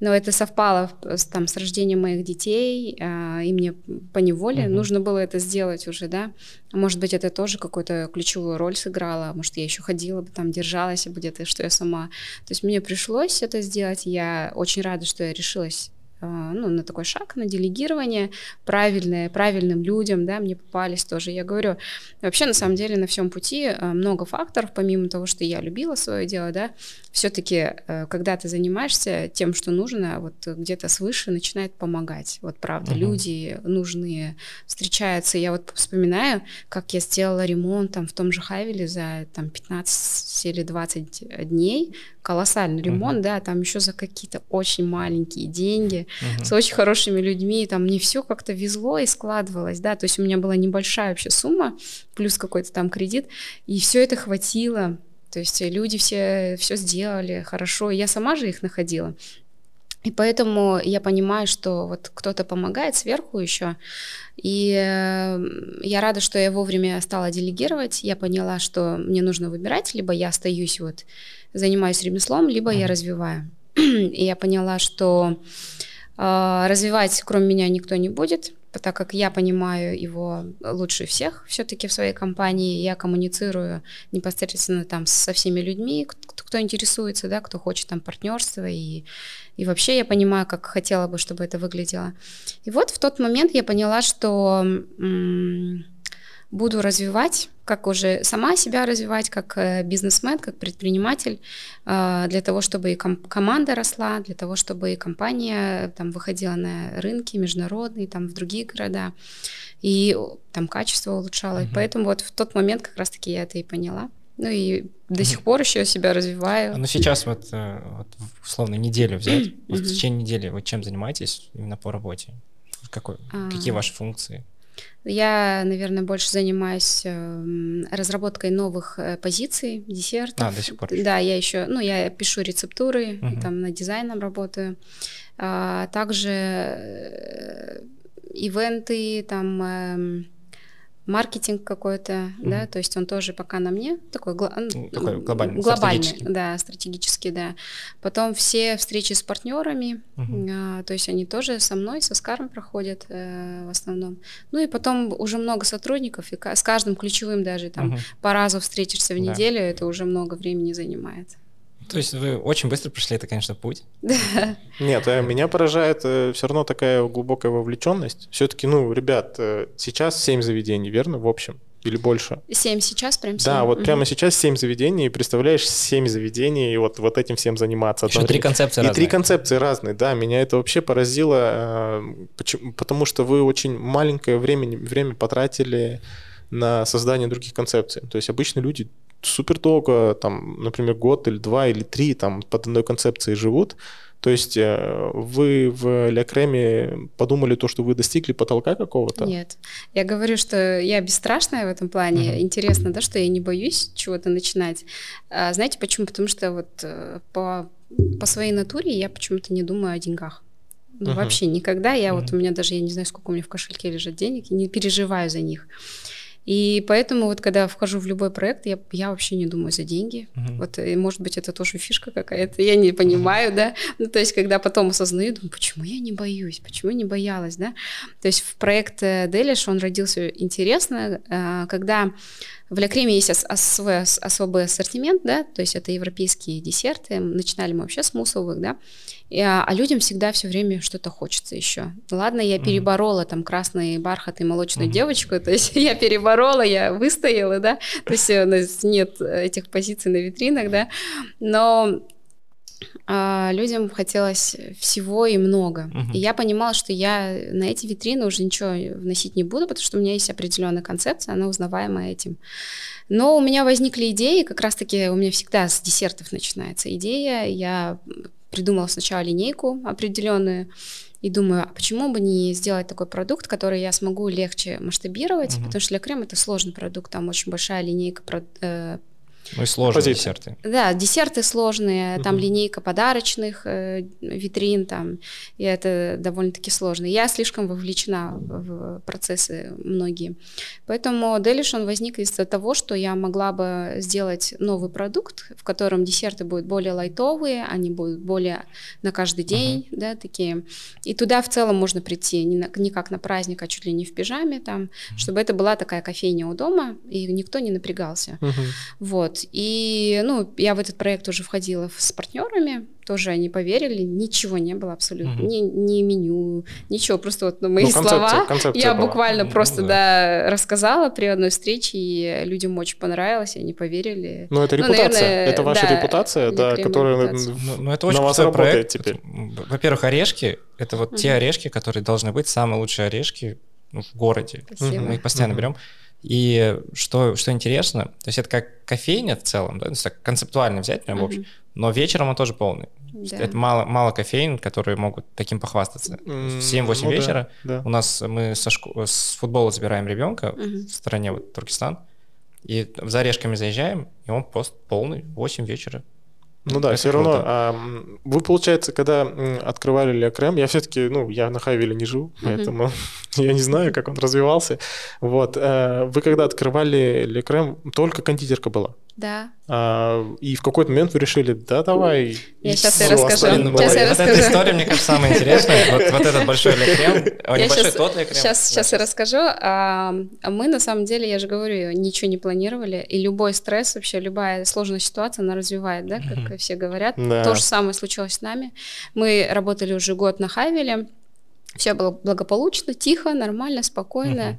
но это совпало с, там, с рождением моих детей, э, и мне по неволе mm-hmm. нужно было это сделать уже, да, может быть, это тоже какую-то ключевую роль сыграло, может, я еще ходила бы там, держалась бы где-то, что я сама. То есть мне пришлось это сделать, я очень рада, что я решилась а, ну, на такой шаг, на делегирование, правильное, правильным людям, да, мне попались тоже. Я говорю, вообще, на самом деле, на всем пути а, много факторов, помимо того, что я любила свое дело, да, все-таки, э, когда ты занимаешься тем, что нужно, вот где-то свыше начинает помогать. Вот правда, угу. люди нужные встречаются. Я вот вспоминаю, как я сделала ремонт там в том же Хайвеле за там 15 или 20 дней, колоссальный ремонт, uh-huh. да, там еще за какие-то очень маленькие деньги, uh-huh. с очень хорошими людьми, там мне все как-то везло и складывалось, да, то есть у меня была небольшая вообще сумма, плюс какой-то там кредит, и все это хватило, то есть люди все все сделали хорошо, я сама же их находила. И поэтому я понимаю, что вот кто-то помогает сверху еще. И э, я рада, что я вовремя стала делегировать. Я поняла, что мне нужно выбирать, либо я остаюсь вот занимаюсь ремеслом, либо mm-hmm. я развиваю. И я поняла, что развивать кроме меня никто не будет, так как я понимаю его лучше всех все-таки в своей компании, я коммуницирую непосредственно там со всеми людьми, кто, кто интересуется, да, кто хочет там партнерства и и вообще я понимаю, как хотела бы, чтобы это выглядело. И вот в тот момент я поняла, что м- буду развивать, как уже сама себя развивать, как э, бизнесмен, как предприниматель, э, для того, чтобы и ком- команда росла, для того, чтобы и компания там выходила на рынки международные, там в другие города, и там качество улучшало. Uh-huh. И поэтому вот в тот момент как раз-таки я это и поняла. Ну и до сих пор еще себя развиваю. Ну сейчас вот, э, вот условно неделю взять, вот в течение недели вы чем занимаетесь именно по работе? Какой, а... Какие ваши функции? Я, наверное, больше занимаюсь э, разработкой новых э, позиций, десертов. А, до сих пор. Да, я еще, ну, я пишу рецептуры, угу. там над дизайном работаю. А, также э, ивенты, там э, маркетинг какой-то, mm-hmm. да, то есть он тоже пока на мне такой, гла- ну, такой глобальный, глобальный, стратегический. да, стратегический, да. Потом все встречи с партнерами, mm-hmm. а, то есть они тоже со мной, со Скаром проходят э, в основном. Ну и потом уже много сотрудников, и с каждым ключевым даже там mm-hmm. по разу встретишься в неделю, да. это уже много времени занимает. То есть вы очень быстро прошли это, конечно, путь. Да. Нет, э, меня поражает э, все равно такая глубокая вовлеченность. Все-таки, ну, ребят, э, сейчас 7 заведений, верно, в общем? Или больше? Семь сейчас, прям 7. Да, вот угу. прямо сейчас семь заведений, и представляешь, семь заведений, и вот, вот этим всем заниматься. Еще три концепции и разные. три концепции разные, да, меня это вообще поразило, почему, потому что вы очень маленькое время, время потратили на создание других концепций. То есть обычно люди супер долго, там, например, год или два или три там под одной концепцией живут. То есть э, вы в Ля подумали то, что вы достигли потолка какого-то? Нет. Я говорю, что я бесстрашная в этом плане. Uh-huh. Интересно, да, что я не боюсь чего-то начинать. А, знаете почему? Потому что вот э, по, по своей натуре я почему-то не думаю о деньгах. Ну, uh-huh. Вообще никогда. Я uh-huh. вот у меня даже, я не знаю, сколько у меня в кошельке лежит денег, и не переживаю за них. И поэтому вот когда вхожу в любой проект, я, я вообще не думаю за деньги. Uh-huh. Вот, и, может быть, это тоже фишка какая-то, я не понимаю, uh-huh. да. Ну, то есть, когда потом осознаю, думаю, почему я не боюсь, почему не боялась, да. То есть, в проект Делиш, он родился интересно, э, когда в Ля Креме есть свой особый ассортимент, да, то есть это европейские десерты. Начинали мы вообще с мусовых, да, и, а, а людям всегда все время что-то хочется еще. Ладно, я mm-hmm. переборола там красный бархат и молочную mm-hmm. девочку, то есть я переборола, я выстояла, да, то есть у нас нет этих позиций на витринах, да, но а, людям хотелось всего и много. Uh-huh. И я понимала, что я на эти витрины уже ничего вносить не буду, потому что у меня есть определенная концепция, она узнаваемая этим. Но у меня возникли идеи, как раз-таки у меня всегда с десертов начинается идея. Я придумала сначала линейку определенную, и думаю, а почему бы не сделать такой продукт, который я смогу легче масштабировать, uh-huh. потому что для крема это сложный продукт, там очень большая линейка э, ну и сложные Позиция. десерты. Да, десерты сложные, там линейка подарочных э, витрин, там, и это довольно-таки сложно. Я слишком вовлечена в процессы многие. Поэтому Делиш, он возник из-за того, что я могла бы сделать новый продукт, в котором десерты будут более лайтовые, они будут более на каждый день, uh-huh. да, такие. И туда в целом можно прийти не, на, не как на праздник, а чуть ли не в пижаме, там, uh-huh. чтобы это была такая кофейня у дома, и никто не напрягался. Uh-huh. Вот. Вот. И, ну, я в этот проект уже входила с партнерами, тоже они поверили, ничего не было абсолютно, угу. ни, ни меню, ничего, просто вот ну, мои ну, концепция, слова концепция я была. буквально ну, просто, да. да, рассказала при одной встрече, и людям очень понравилось, и они поверили. Ну, это репутация, ну, наверное, это ваша да, репутация, да, которая репутация. Ну, ну, это очень на вас работает проект. теперь. Во-первых, орешки, это вот угу. те орешки, которые должны быть самые лучшие орешки ну, в городе. Спасибо. Мы их постоянно угу. берем. И что, что интересно, то есть это как кофейня в целом, да, то есть так концептуально взять прям в общем, но вечером он тоже полный. Да. Это мало, мало кофеин, которые могут таким похвастаться. В 7-8 ну, вечера да, да. у нас мы со шко- с футбола забираем ребенка mm в стране вот Туркестан, и за орешками заезжаем, и он просто полный, 8 вечера. Ну да, это все круто. равно. А, вы, получается, когда открывали Лекрем, я все-таки, ну, я на Хайвеле не живу, поэтому я не знаю, как он развивался. Вот. А, вы когда открывали Лекрем, только кондитерка была? Да. А, и в какой-то момент вы решили, да, давай. Я сейчас и расскажу. Сейчас я расскажу. Вот эта история, мне кажется, самая интересная. Вот, вот этот большой лекрем, а небольшой тот лекрем. Сейчас, сейчас я расскажу. А, мы, на самом деле, я же говорю, ничего не планировали, и любой стресс, вообще любая сложная ситуация, она развивает, да, как все говорят. Да. То же самое случилось с нами. Мы работали уже год на Хайвеле, все было благополучно, тихо, нормально, спокойно.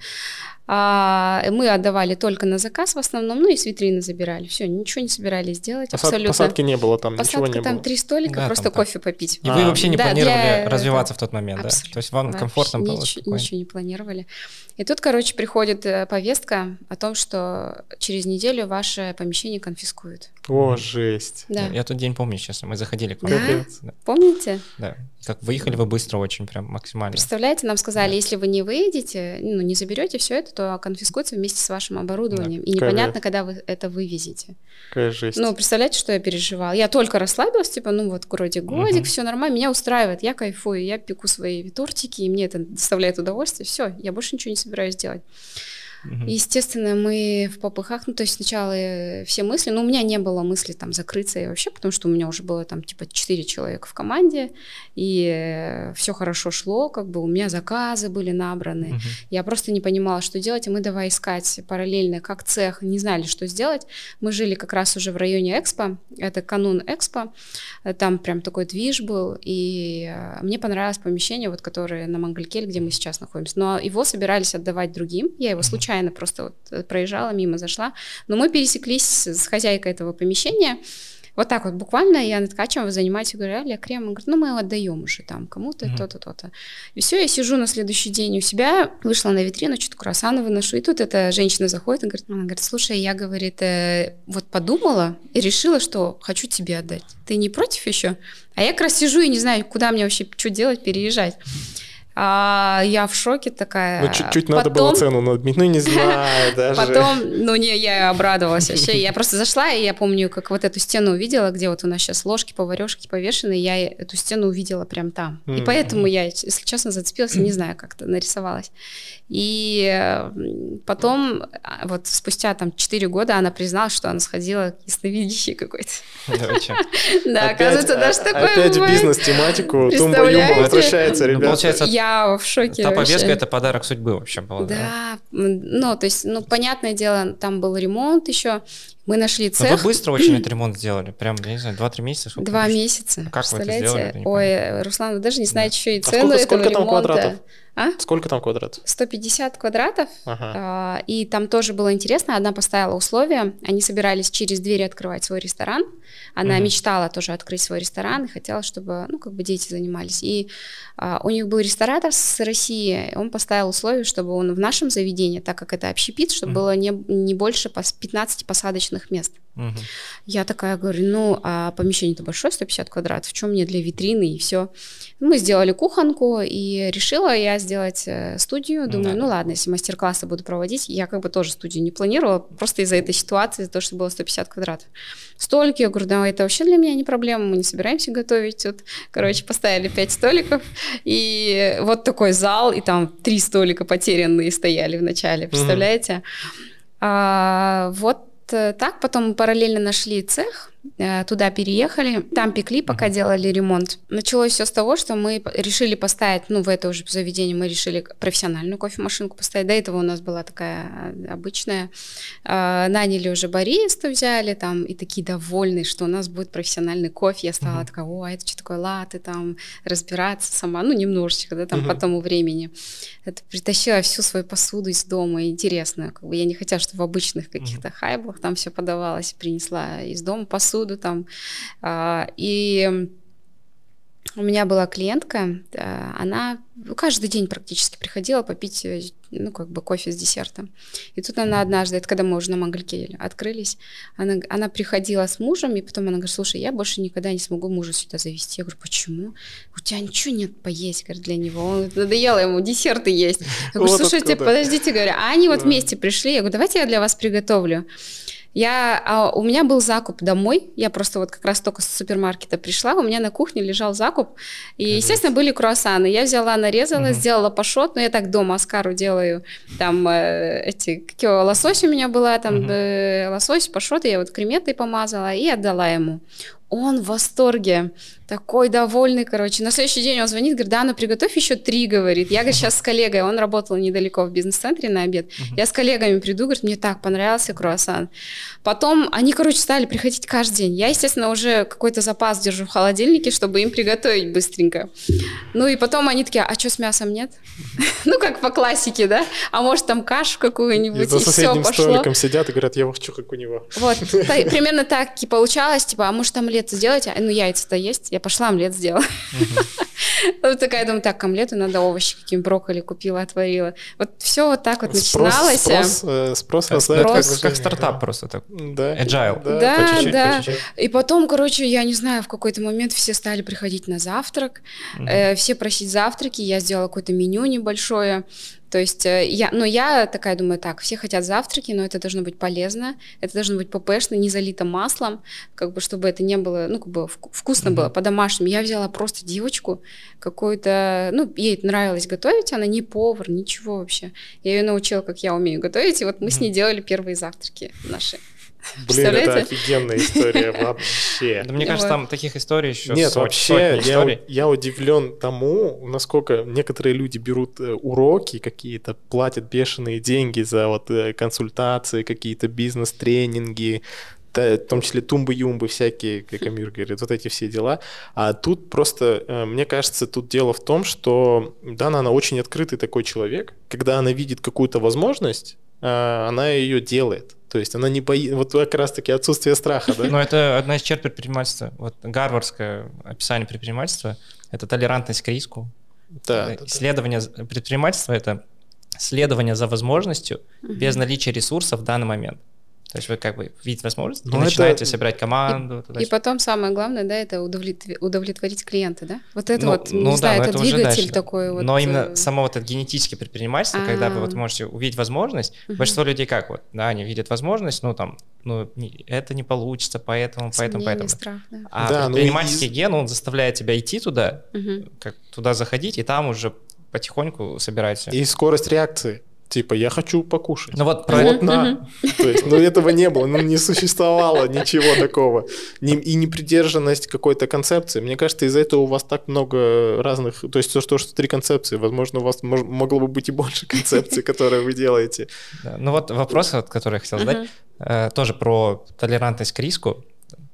А мы отдавали только на заказ в основном, ну и с витрины забирали. Все, ничего не собирались делать. Посад, абсолютно. Посадки не было там, Посадка, ничего не там было. три столика, Да, просто там кофе попить. И вы А, вообще не да, планировали для- развиваться в тот момент, да? То есть вам Вообще комфортно было? нич- спокойно? Ничего не планировали. И тут, короче, приходит э, повестка о том, что через неделю ваше помещение конфискуют. О, жесть. Да. Я тот день помню, честно, мы заходили к вам. Да? Да, Помните? да. Как выехали вы быстро очень, прям максимально. Представляете, нам сказали, Да. если вы не выйдете, ну, не заберете все это, то конфискуется вместе с вашим оборудованием. И Капец. непонятно, когда вы это вывезете. Какая жесть. Ну, представляете, что я переживала? Я только расслабилась, типа, ну вот вроде годик, Мгм. все нормально, меня устраивает, я кайфую, я пеку свои тортики, и мне это доставляет удовольствие. Все, я больше ничего не собираюсь делать. Мгм. Естественно, мы в попыхах, ну, то есть сначала э, все мысли, ну, у меня не было мысли там закрыться и вообще, потому что у меня уже было там типа 4 человека в команде, и все хорошо шло, как бы у меня заказы были набраны. Мгм. Я просто не понимала, что делать, и мы давай искать параллельно, как цех, не знали, что сделать. Мы жили как раз уже в районе Экспо, это канун Экспо, э, там прям такой движ был, и э, мне понравилось помещение, вот которое на Мангалькель, где мы сейчас находимся, но его собирались отдавать другим, я его случайно просто вот э, проезжала мимо, зашла, но мы пересеклись с хозяйкой этого помещения, вот так вот буквально я над Ткачем занимаюсь, я говорю, Аля, крем, он говорит, ну мы его отдаем уже там кому-то, Мгм. то-то, то-то. И все, я сижу на следующий день у себя, вышла на витрину, что-то круассаны выношу, и тут эта женщина заходит и говорит, она говорит, слушай, я, говорит, э, вот подумала и решила, что хочу тебе отдать. Ты не против еще? А я как раз сижу и не знаю, куда мне вообще, что делать, переезжать. А я в шоке такая. Ну, чуть-чуть надо было Потом- цену надбить. Ну, не знаю даже. Потом, ну не, я обрадовалась вообще. Я просто зашла, и я помню, как вот эту стену увидела, где вот у нас сейчас ложки, поварешки повешены, я эту стену увидела прям там. И поэтому я, если честно, зацепилась, не знаю, как это нарисовалась. И э, потом, а, вот спустя там 4 года она призналась, что она сходила к ясновидящей какой-то. Да, оказывается, даже а- такое Опять бизнес-тематику. Тумба Представляете? Юмба возвращается, Ну, ребята. получается, Я в шоке та повестка вообще. это подарок судьбы вообще была. да? Да, ну, то есть, ну, понятное дело, там был ремонт еще, мы нашли Но вы цех. быстро очень этот ремонт сделали. Прям, я не знаю, 2-3 месяца? сколько Два месяца. А как вы это сделали, это Ой, Руслан, вы даже не знаете еще и А цену сколько- этого сколько там ремонта. квадратов? А? Сколько там квадратов? 150 квадратов. Ага. а, И там тоже было интересно. Одна поставила условия. Они собирались через двери открывать свой ресторан. Она Мгм. мечтала тоже открыть свой ресторан и хотела, чтобы, ну, как бы дети занимались. И а, у них был ресторатор с России. Он поставил условие, чтобы он в нашем заведении, так как это общепит, чтобы Мгм. было не, не больше пос- 15 посадочных мест. Мгм. Я такая говорю, ну, а помещение-то большое, 150 квадратов, что мне для витрины и все. Мы сделали кухонку, и решила я сделать э, студию. Думаю, Да. ну ладно, если мастер-классы буду проводить, я как бы тоже студию не планировала, просто из-за этой ситуации, из-за того, что было 150 квадратов. Столики, я говорю, да, это вообще для меня не проблема, мы не собираемся готовить. Тут, короче, поставили 5 столиков, и вот такой зал, и там три столика потерянные стояли в начале, представляете? А, вот так, потом параллельно нашли цех, э, туда переехали, там пекли, пока делали ремонт. Началось все с того, что мы решили поставить, ну, в это уже заведение мы решили профессиональную кофемашинку поставить. До этого у нас была такая э, обычная. А, Наняли уже бариста, взяли там, и такие довольные, что у нас будет профессиональный кофе. Я стала Мгм. такая, о, а это что такое латы, там, разбираться сама, ну, немножечко, да, там, Мгм. по тому времени. Это притащила всю свою посуду из дома, интересную. Как бы я не хотела, чтобы в обычных каких-то хайблах там все подавалось. Принесла из дома посуду там. А, И у меня была клиентка, а, она каждый день практически приходила попить, э, ну, как бы кофе с десертом. И тут она однажды, это когда мы уже на Мангалькеле открылись, она, она приходила с мужем, и потом она говорит, слушай, я больше никогда не смогу мужа сюда завести. Я говорю, почему? У тебя ничего нет поесть, говорит, для него. Он надоело ему десерты есть. Я говорю, слушайте, подождите, говорю, а они вот вместе пришли. Я говорю, давайте я для вас приготовлю. Я, а, у меня был закуп домой, я просто вот как раз только с супермаркета пришла, у меня на кухне лежал закуп, и, Капец. естественно, были круассаны. Я взяла, нарезала, Мгм. сделала пашот, но я так дома Аскару делаю, там э, эти, какие, лосось у меня была, там Мгм. э, лосось, пашот, я вот креметой помазала и отдала ему. Он в восторге, такой довольный, короче. На следующий день он звонит, говорит, Дана, приготовь еще три, говорит. Я, говорит, сейчас с коллегой, он работал недалеко в бизнес-центре на обед. Я с коллегами приду, говорит, мне так понравился круассан. Потом они, короче, стали приходить каждый день. Я, естественно, уже какой-то запас держу в холодильнике, чтобы им приготовить быстренько. Ну и потом они такие, а что с мясом нет? Ну, как по классике, да? А может, там кашу какую-нибудь, и, все пошло. столиком сидят и говорят, я хочу, как у него. Вот, примерно так и получалось, типа, а может, омлет сделать? Ну, яйца-то есть, я пошла омлет сделала. Вот такая, думаю, так, к омлету надо овощи каким брокколи купила, отварила. Вот все вот так вот начиналось. Спрос, спрос, как стартап просто так. Да. Agile. Да, да. И потом, короче, я не знаю, в какой-то момент все стали приходить на завтрак, э, все просить завтраки, я сделала какое-то меню небольшое, то есть э, я, ну, я такая думаю, так, все хотят завтраки, но это должно быть полезно, это должно быть ППшно, не залито маслом, как бы, чтобы это не было, ну, как бы вкусно mm-hmm. было по-домашнему. Я взяла просто девочку какую-то, ну, ей нравилось готовить, она не повар, ничего вообще. Я ее научила, как я умею готовить, и вот мы mm-hmm. с ней делали первые завтраки наши. Блин, это офигенная история вообще. Да, мне кажется, там таких историй еще Нет, вообще, я, я удивлен тому, насколько некоторые люди берут э, уроки какие-то, платят бешеные деньги за вот э, консультации, какие-то бизнес-тренинги, в том числе тумбы-юмбы всякие, как Амир говорит, вот эти все дела. А тут просто, э, мне кажется, тут дело в том, что Дана, она очень открытый такой человек. Когда она видит какую-то возможность, она ее делает. То есть она не боится, вот как раз-таки отсутствие страха, да? Но это одна из черт предпринимательства. Вот гарвардское описание предпринимательства — это толерантность к риску. Да. Исследование да. предпринимательства — это следование за возможностью угу. без наличия ресурсов в данный момент. То есть вы как бы видите возможность Но и это... начинаете собирать команду. И, и потом самое главное, да, это удовлетворить, удовлетворить клиента, да? Вот это ну, вот, ну, не да, знаю, это двигатель такой вот. Но именно э, само вот это генетическое предпринимательство, А-а-а. когда вы вот можете увидеть возможность, угу. большинство людей как вот, да, они видят возможность, ну там, ну это не получится, поэтому, поэтому, поэтому. Страх, да. А да, ну предпринимательский ну, ген, он заставляет тебя идти туда, угу. как туда заходить, и там уже потихоньку собирать И скорость реакции. Типа, я хочу покушать. Ну вот, про... вот на. То есть, ну этого не было, ну не существовало ничего такого. И непридержанность какой-то концепции. Мне кажется, из-за этого у вас так много разных... То есть, то, что, что три концепции, возможно, у вас могло бы быть и больше концепций, которые вы делаете. Ну вот вопрос, который я хотел задать, э, тоже про толерантность к риску.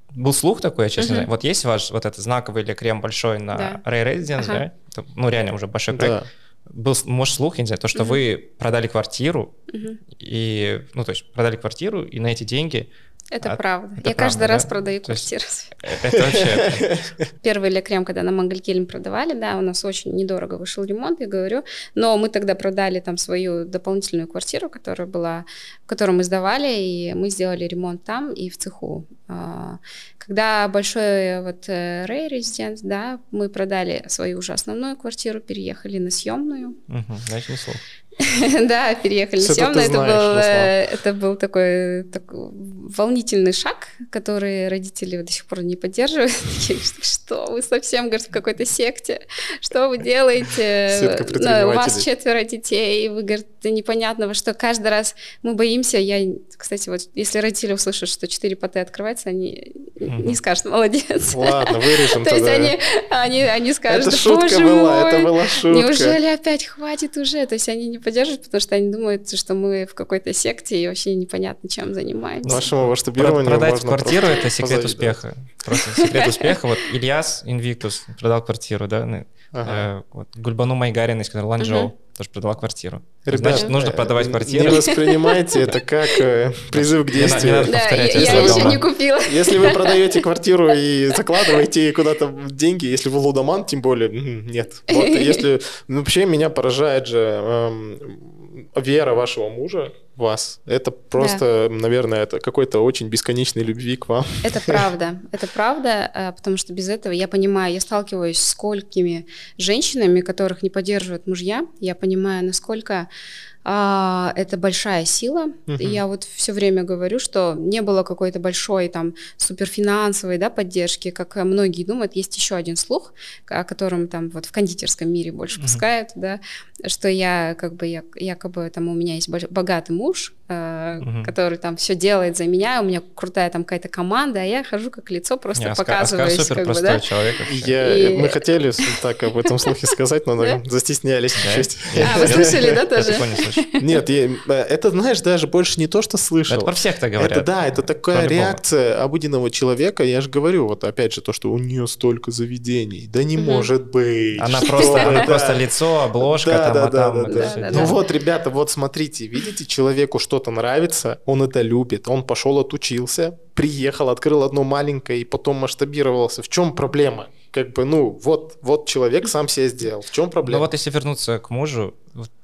Был слух такой, я честно знаю. Вот есть ваш вот этот знаковый или крем большой на Ray Residence, да? Ну реально уже большой проект был, может, слух, я не знаю, то, что угу. вы продали квартиру, угу. и, ну, то есть продали квартиру, и на эти деньги... Это а, правда. Это я правда, каждый да? раз продаю то квартиру. Э, это вообще... Первый лекрем, когда на Мангелькельм продавали, да, у нас очень недорого вышел ремонт, я говорю, но мы тогда продали там свою дополнительную квартиру, которая была, которую мы сдавали, и мы сделали ремонт там и в цеху. А, когда большой вот э, Рэй резидент, да, мы продали свою уже основную квартиру, переехали на съемную. Угу, значит, не слов. Да, переехали на. Это был, э, это был такой, такой волнительный шаг, который родители до сих пор не поддерживают. Что вы совсем, говорит, в какой-то секте? Что вы делаете? Ну, у вас четверо детей, вы, говорит, непонятно во что. Каждый раз мы боимся. Я, кстати, вот если родители услышат, что 4 поты открывается, они не скажут «молодец». Ладно, вырежем То есть они, они, они скажут Это шутка была, это была шутка. Неужели опять хватит уже? То есть они не поддерживают, потому что они думают, что мы в какой-то секте и вообще непонятно, чем занимаемся. Вашему масштабированию Продать квартиру — это секрет успеха. Просто секрет успеха. Вот Ильяс Инвиктус продал квартиру, да, ну, Ага. Э, вот, Гульбану Майгарин из Ланчжоу угу. тоже продала квартиру. Ребят, Значит, нужно продавать квартиру. Не воспринимайте это как э, призыв к действию. Да, я еще не купила. Если вы продаете квартиру и закладываете куда-то деньги, если вы лудоман, тем более, нет. Вот, если ну, вообще меня поражает же эм, вера вашего мужа вас, это просто, да. наверное, это какой-то очень бесконечной любви к вам. Это правда, это правда, э, потому что без этого я понимаю, я сталкиваюсь с сколькими женщинами, которых не поддерживают мужья, я понимаю, насколько а, это большая сила. Uh-huh. Я вот все время говорю, что не было какой-то большой там суперфинансовой да, поддержки, как многие думают. Есть еще один слух, о котором там вот в кондитерском мире больше uh-huh. пускают, да, что я как бы я, якобы там у меня есть богатый муж, муж, угу. который там все делает за меня, у меня крутая там какая-то команда, а я хожу как лицо, просто Не, показываюсь. Оскар супер простой да? человек. Я, и... Мы хотели так об этом слухе сказать, но застеснялись чуть-чуть. А, вы слышали, да, тоже? Нет, это, знаешь, даже больше не то, что слышал. Это про всех так говорят. Это да, это такая реакция обыденного человека. Я же говорю, вот опять же, то, что у нее столько заведений. Да не может быть. Она просто, лицо, обложка, там, а там. Ну вот, ребята, вот смотрите, видите, человеку что что-то нравится, он это любит, он пошел отучился, приехал, открыл одно маленькое и потом масштабировался. В чем проблема? Как бы, ну, вот, вот человек сам себя сделал. В чем проблема? Ну вот если вернуться к мужу,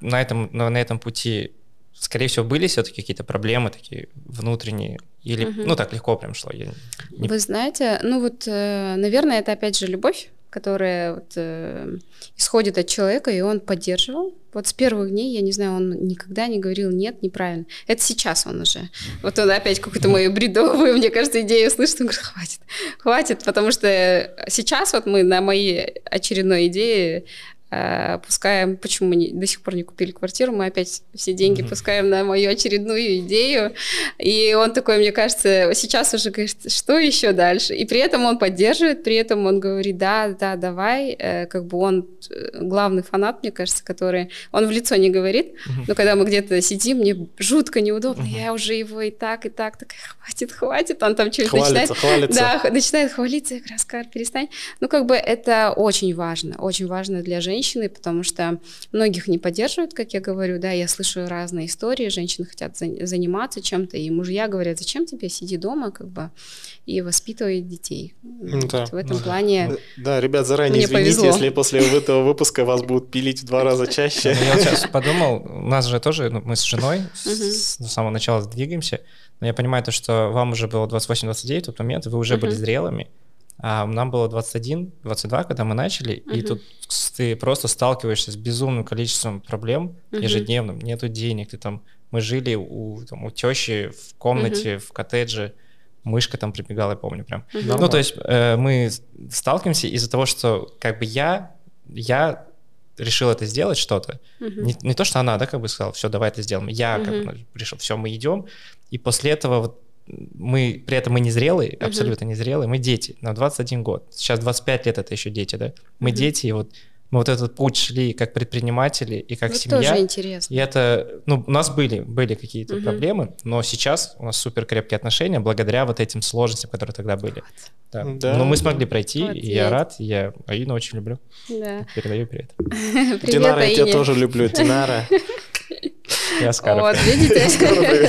на этом, на, на этом пути, скорее всего, были все-таки какие-то проблемы такие внутренние? Или, угу. ну, так легко прям шло? Я не... Вы знаете, ну вот, э, наверное, это опять же любовь которая вот, э, исходит от человека, и он поддерживал. Вот с первых дней, я не знаю, он никогда не говорил «нет, неправильно». Это сейчас он уже. Вот он опять какую-то мою бредовую, мне кажется, идею слышит, он говорит «хватит, хватит», потому что сейчас вот мы на моей очередной идее пускаем, почему мы не, до сих пор не купили квартиру, мы опять все деньги mm-hmm. пускаем на мою очередную идею, и он такой, мне кажется, сейчас уже говорит, что еще дальше, и при этом он поддерживает, при этом он говорит, да, да, давай, э, как бы он э, главный фанат, мне кажется, который, он в лицо не говорит, mm-hmm. но когда мы где-то сидим, мне жутко неудобно, mm-hmm. я уже его и так, и так, так хватит, хватит, он там что-то начинает, хвалится. да, начинает хвалиться, я говорю, перестань, ну как бы это очень важно, очень важно для женщин, женщины, потому что многих не поддерживают, как я говорю, да, я слышу разные истории, женщины хотят за, заниматься чем-то, и мужья говорят, зачем тебе, сиди дома, как бы, и воспитывай детей. Да, вот в этом да. плане Да, ребят, заранее извините, повезло. если после этого выпуска вас будут пилить в два раза чаще. Я сейчас подумал, у нас же тоже, ну, мы с женой с самого начала двигаемся, но я понимаю то, что вам уже было 28-29 в тот момент, вы уже были зрелыми, а нам было 21, 22, когда мы начали, uh-huh. и тут ты просто сталкиваешься с безумным количеством проблем uh-huh. ежедневным. Нету денег, ты там... Мы жили у, там, у тещи в комнате, uh-huh. в коттедже, мышка там прибегала, я помню прям. Uh-huh. Ну, то есть э, мы сталкиваемся из-за того, что как бы я, я решил это сделать что-то. Uh-huh. Не, не то, что она, да, как бы сказала, все, давай это сделаем. Я uh-huh. как бы решил, все, мы идем. И после этого вот мы при этом мы не зрелые, uh-huh. абсолютно не зрелые, мы дети, на 21 год. Сейчас 25 лет это еще дети, да? Мы uh-huh. дети, и вот мы вот этот путь шли как предприниматели и как вот семья. Тоже интересно. И это, ну, у нас были, были какие-то угу. проблемы, но сейчас у нас супер крепкие отношения благодаря вот этим сложностям, которые тогда были. Да. Да. Но мы смогли пройти, вот и я рад, и я Аину очень люблю. Да. Передаю привет. привет Динара, я тебя тоже люблю, Динара. Я Аскаров. Вот, видите?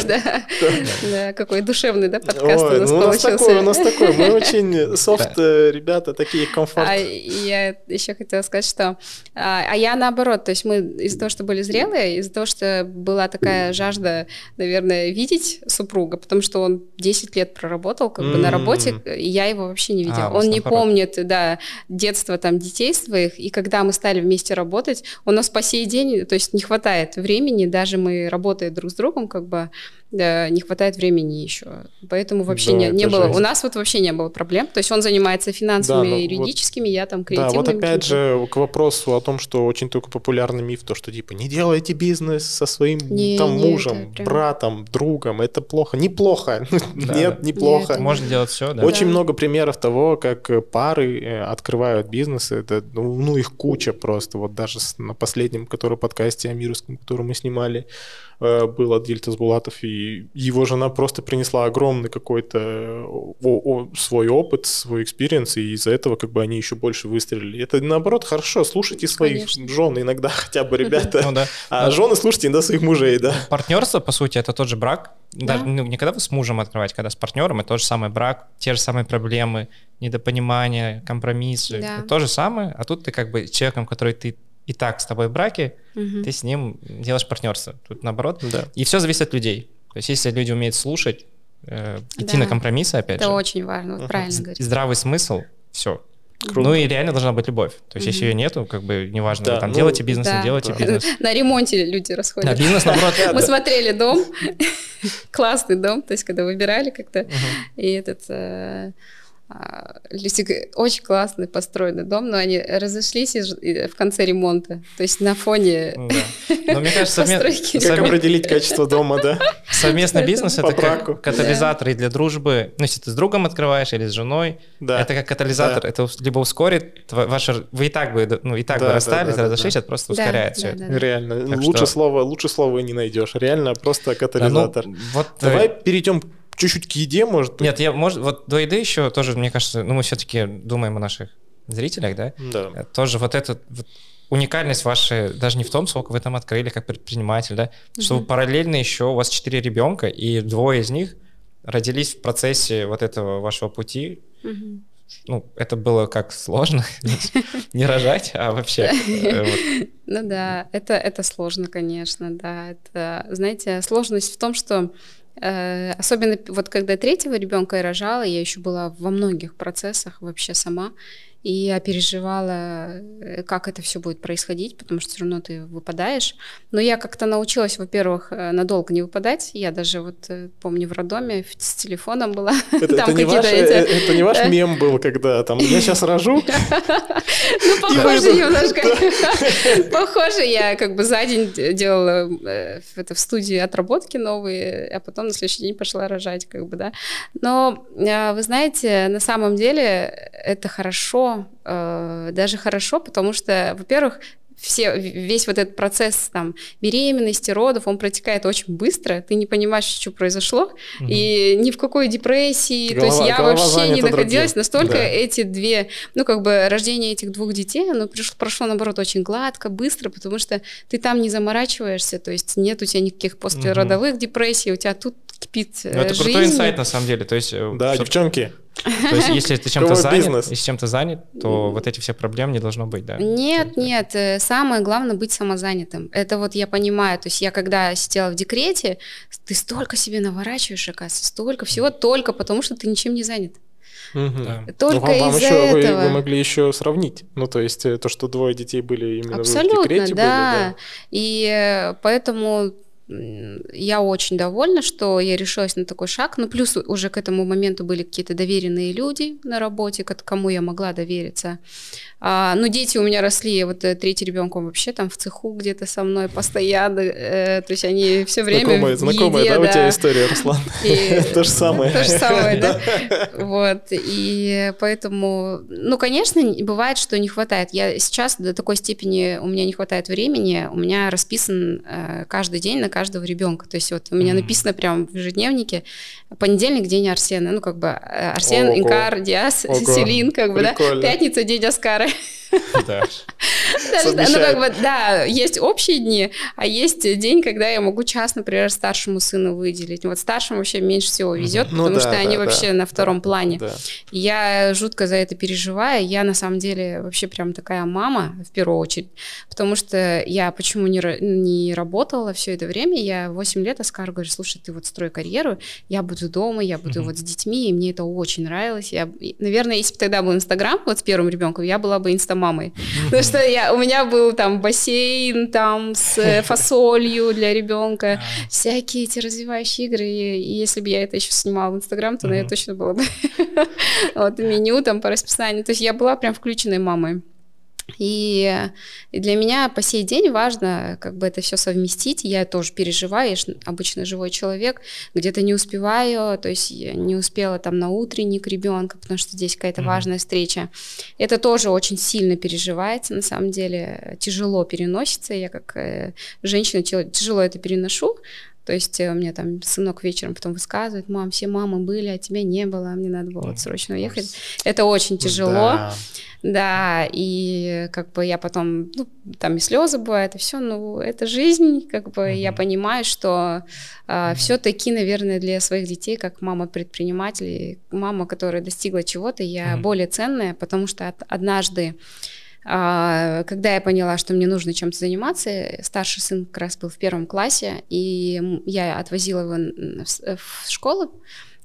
да. да, какой душевный, да, подкаст у нас ну, получился. У нас такой, у нас такой. Мы очень софт э, ребята, такие комфорт. А я еще хотела сказать, что... А, а я наоборот, то есть мы из-за того, что были зрелые, из-за того, что была такая жажда, наверное, видеть супруга, потому что он 10 лет проработал как бы на работе, и я его вообще не видела. А, он не помнит, да, детство там детей своих, и когда мы стали вместе работать, у нас по сей день, то есть не хватает времени, даже мы работая друг с другом, как бы да, не хватает времени еще. Поэтому вообще да, не, не было. У нас вот вообще не было проблем. То есть он занимается финансовыми да, и юридическими, вот, я там креативными. Да, вот опять же к вопросу о том, что очень только популярный миф, то, что типа не делайте бизнес со своим не, там не, мужем, прям... братом, другом, это плохо. Неплохо. Да, Нет, неплохо. Нет, Можно делать все, да. Очень да. много примеров того, как пары э, открывают бизнесы. Это, ну, ну, их куча просто. Вот даже на последнем, который подкасте Амировском, который мы снимали, был Адиль Тазбулатов и его жена просто принесла огромный какой-то э, свой опыт, свой experience, и из-за этого как бы они еще больше выстрелили. Это наоборот хорошо, слушайте своих Конечно. жен иногда хотя бы, ребята. Ну, да. А жены слушайте иногда своих мужей, да. Партнерство, по сути, это тот же брак. Да. ну, не когда вы с мужем открываете, когда с партнером, это тот же самый брак, те же самые проблемы, недопонимание, компромиссы. Да. Это то же самое, а тут ты как бы человеком, который ты и так с тобой в браке, угу. ты с ним делаешь партнерство. Тут наоборот. Да. И все зависит от людей. То есть если люди умеют слушать, э, идти да. на компромиссы, опять это же. Это очень важно, вот uh-huh. правильно говорить. Здравый смысл, все. Круто. Ну и реально должна быть любовь. То есть, mm-hmm. если ее нету, как бы неважно, да, вы там ну, делаете бизнес, да. не делаете бизнес. На ремонте люди расходят. На бизнес, наоборот. Мы смотрели дом, классный дом, то есть, когда выбирали как-то, и этот... А, очень классный построенный дом, но они разошлись в конце ремонта. То есть на фоне ну да. Но мне кажется, совмест... как определить качество дома, да? Совместный бизнес — это как катализатор и для дружбы. Ну, если ты с другом открываешь или с женой, это как катализатор. Это либо ускорит ваше... Вы и так бы, ну, и так бы расстались, разошлись, это просто ускоряет да, все. Реально. Лучше, слова, слова не найдешь. Реально просто катализатор. Да, ну, Давай э... перейдем чуть-чуть к еде, может быть? Нет, я, может, вот до еды еще тоже, мне кажется, ну, мы все-таки думаем о наших зрителях, да? Да. Э, тоже вот эта вот уникальность ваша даже не в том, сколько вы там открыли как предприниматель, да, mm-hmm. что параллельно еще у вас четыре ребенка, и двое из них родились в процессе вот этого вашего пути. Mm-hmm. Ну, это было как сложно не рожать, а вообще. Э, ну да, это, это сложно, конечно, да. Это, знаете, сложность в том, что особенно вот когда третьего ребенка я рожала, я еще была во многих процессах вообще сама. И я переживала, э, как это все будет происходить, потому что все равно ты выпадаешь. Но я как-то научилась, во-первых, э, надолго не выпадать. Я даже вот э, помню в роддоме с телефоном была. Это, там это, не, ваш, эти... это не ваш мем был, когда там я сейчас рожу. Ну, похоже немножко. Похоже, я как бы за день делала это в студии отработки новые, а потом на следующий день пошла рожать, как бы, да. Но вы знаете, на самом деле это хорошо, э, даже хорошо, потому что, во-первых, все, весь вот этот процесс там беременности, родов, он протекает очень быстро, ты не понимаешь, что произошло, угу. и ни в какой депрессии, голова, то есть я вообще не находилась, другим. настолько да. эти две, ну как бы рождение этих двух детей, оно пришло, прошло наоборот очень гладко, быстро, потому что ты там не заморачиваешься, то есть нет у тебя никаких послеродовых угу. депрессий, у тебя тут кипит ну, Это жизнь. крутой инсайт на самом деле, то есть... Э, да, что... девчонки, то есть, если ты чем-то занят, если чем-то занят, то вот эти все проблемы не должно быть, да? Нет, нет. Э, самое главное быть самозанятым. Это вот я понимаю. То есть я когда сидела в декрете, ты столько себе наворачиваешь, оказывается, столько всего только потому, что ты ничем не занят. Угу. Да. Только ну, вам, из-за еще, этого. Вы, вы могли еще сравнить. Ну, то есть э, то, что двое детей были именно Абсолютно, в декрете да. были, да. И э, поэтому я очень довольна, что я решилась на такой шаг. Ну, плюс уже к этому моменту были какие-то доверенные люди на работе, кому я могла довериться. А, ну, дети у меня росли, вот э, третий ребенок вообще там в цеху где-то со мной постоянно, э, то есть они все время Знакомая, в знакомая, еде, да, да, у тебя история, Руслан? То же самое. То же самое, да. Вот, и поэтому, ну, конечно, бывает, что не хватает. Я сейчас до такой степени, у меня не хватает времени, у меня расписан э, каждый день на каждого ребенка. То есть вот у меня написано прямо в ежедневнике понедельник день Арсена, ну, как бы э, Арсен, Инкар, Диас, Селин, как бы, да, пятница день Оскара. Да. Ну, как бы, да, есть общие дни, а есть день, когда я могу час, например, старшему сыну выделить. Вот старшему вообще меньше всего везет, ну, потому да, что да, они да, вообще на втором плане. Я жутко за это переживаю. Я на самом деле вообще прям такая мама в первую очередь, потому что я почему не, не работала все это время, я 8 лет Оскар говорю, слушай, ты вот строй карьеру, я буду дома, я буду вот с детьми, и мне это очень нравилось. Я, наверное, если бы тогда был Инстаграм, вот с первым ребенком, я была бы инстамамой. Потому что я, у меня был там бассейн там с э, фасолью для ребенка, всякие эти развивающие игры. И если бы я это еще снимала в Инстаграм, то, наверное, точно было бы вот меню там по расписанию. То есть я была прям включенной мамой. И, и для меня по сей день важно как бы это все совместить. Я тоже переживаю, я обычно живой человек, где-то не успеваю, то есть я не успела там на утренник ребенка, потому что здесь какая-то mm-hmm. важная встреча. Это тоже очень сильно переживается, на самом деле тяжело переносится. Я как э, женщина тяжело это переношу, то есть э, у меня там сынок вечером потом высказывает, мам, все мамы были, а тебя не было, мне надо было вот срочно уехать. Это очень тяжело. Да. Да, и как бы я потом, ну, там и слезы бывают, и все, ну, это жизнь, как бы mm-hmm. я понимаю, что э, mm-hmm. все-таки, наверное, для своих детей, как мама предприниматель, мама, которая достигла чего-то, я mm-hmm. более ценная, потому что однажды а, когда я поняла, что мне нужно чем-то заниматься, старший сын как раз был в первом классе, и я отвозила его в школу,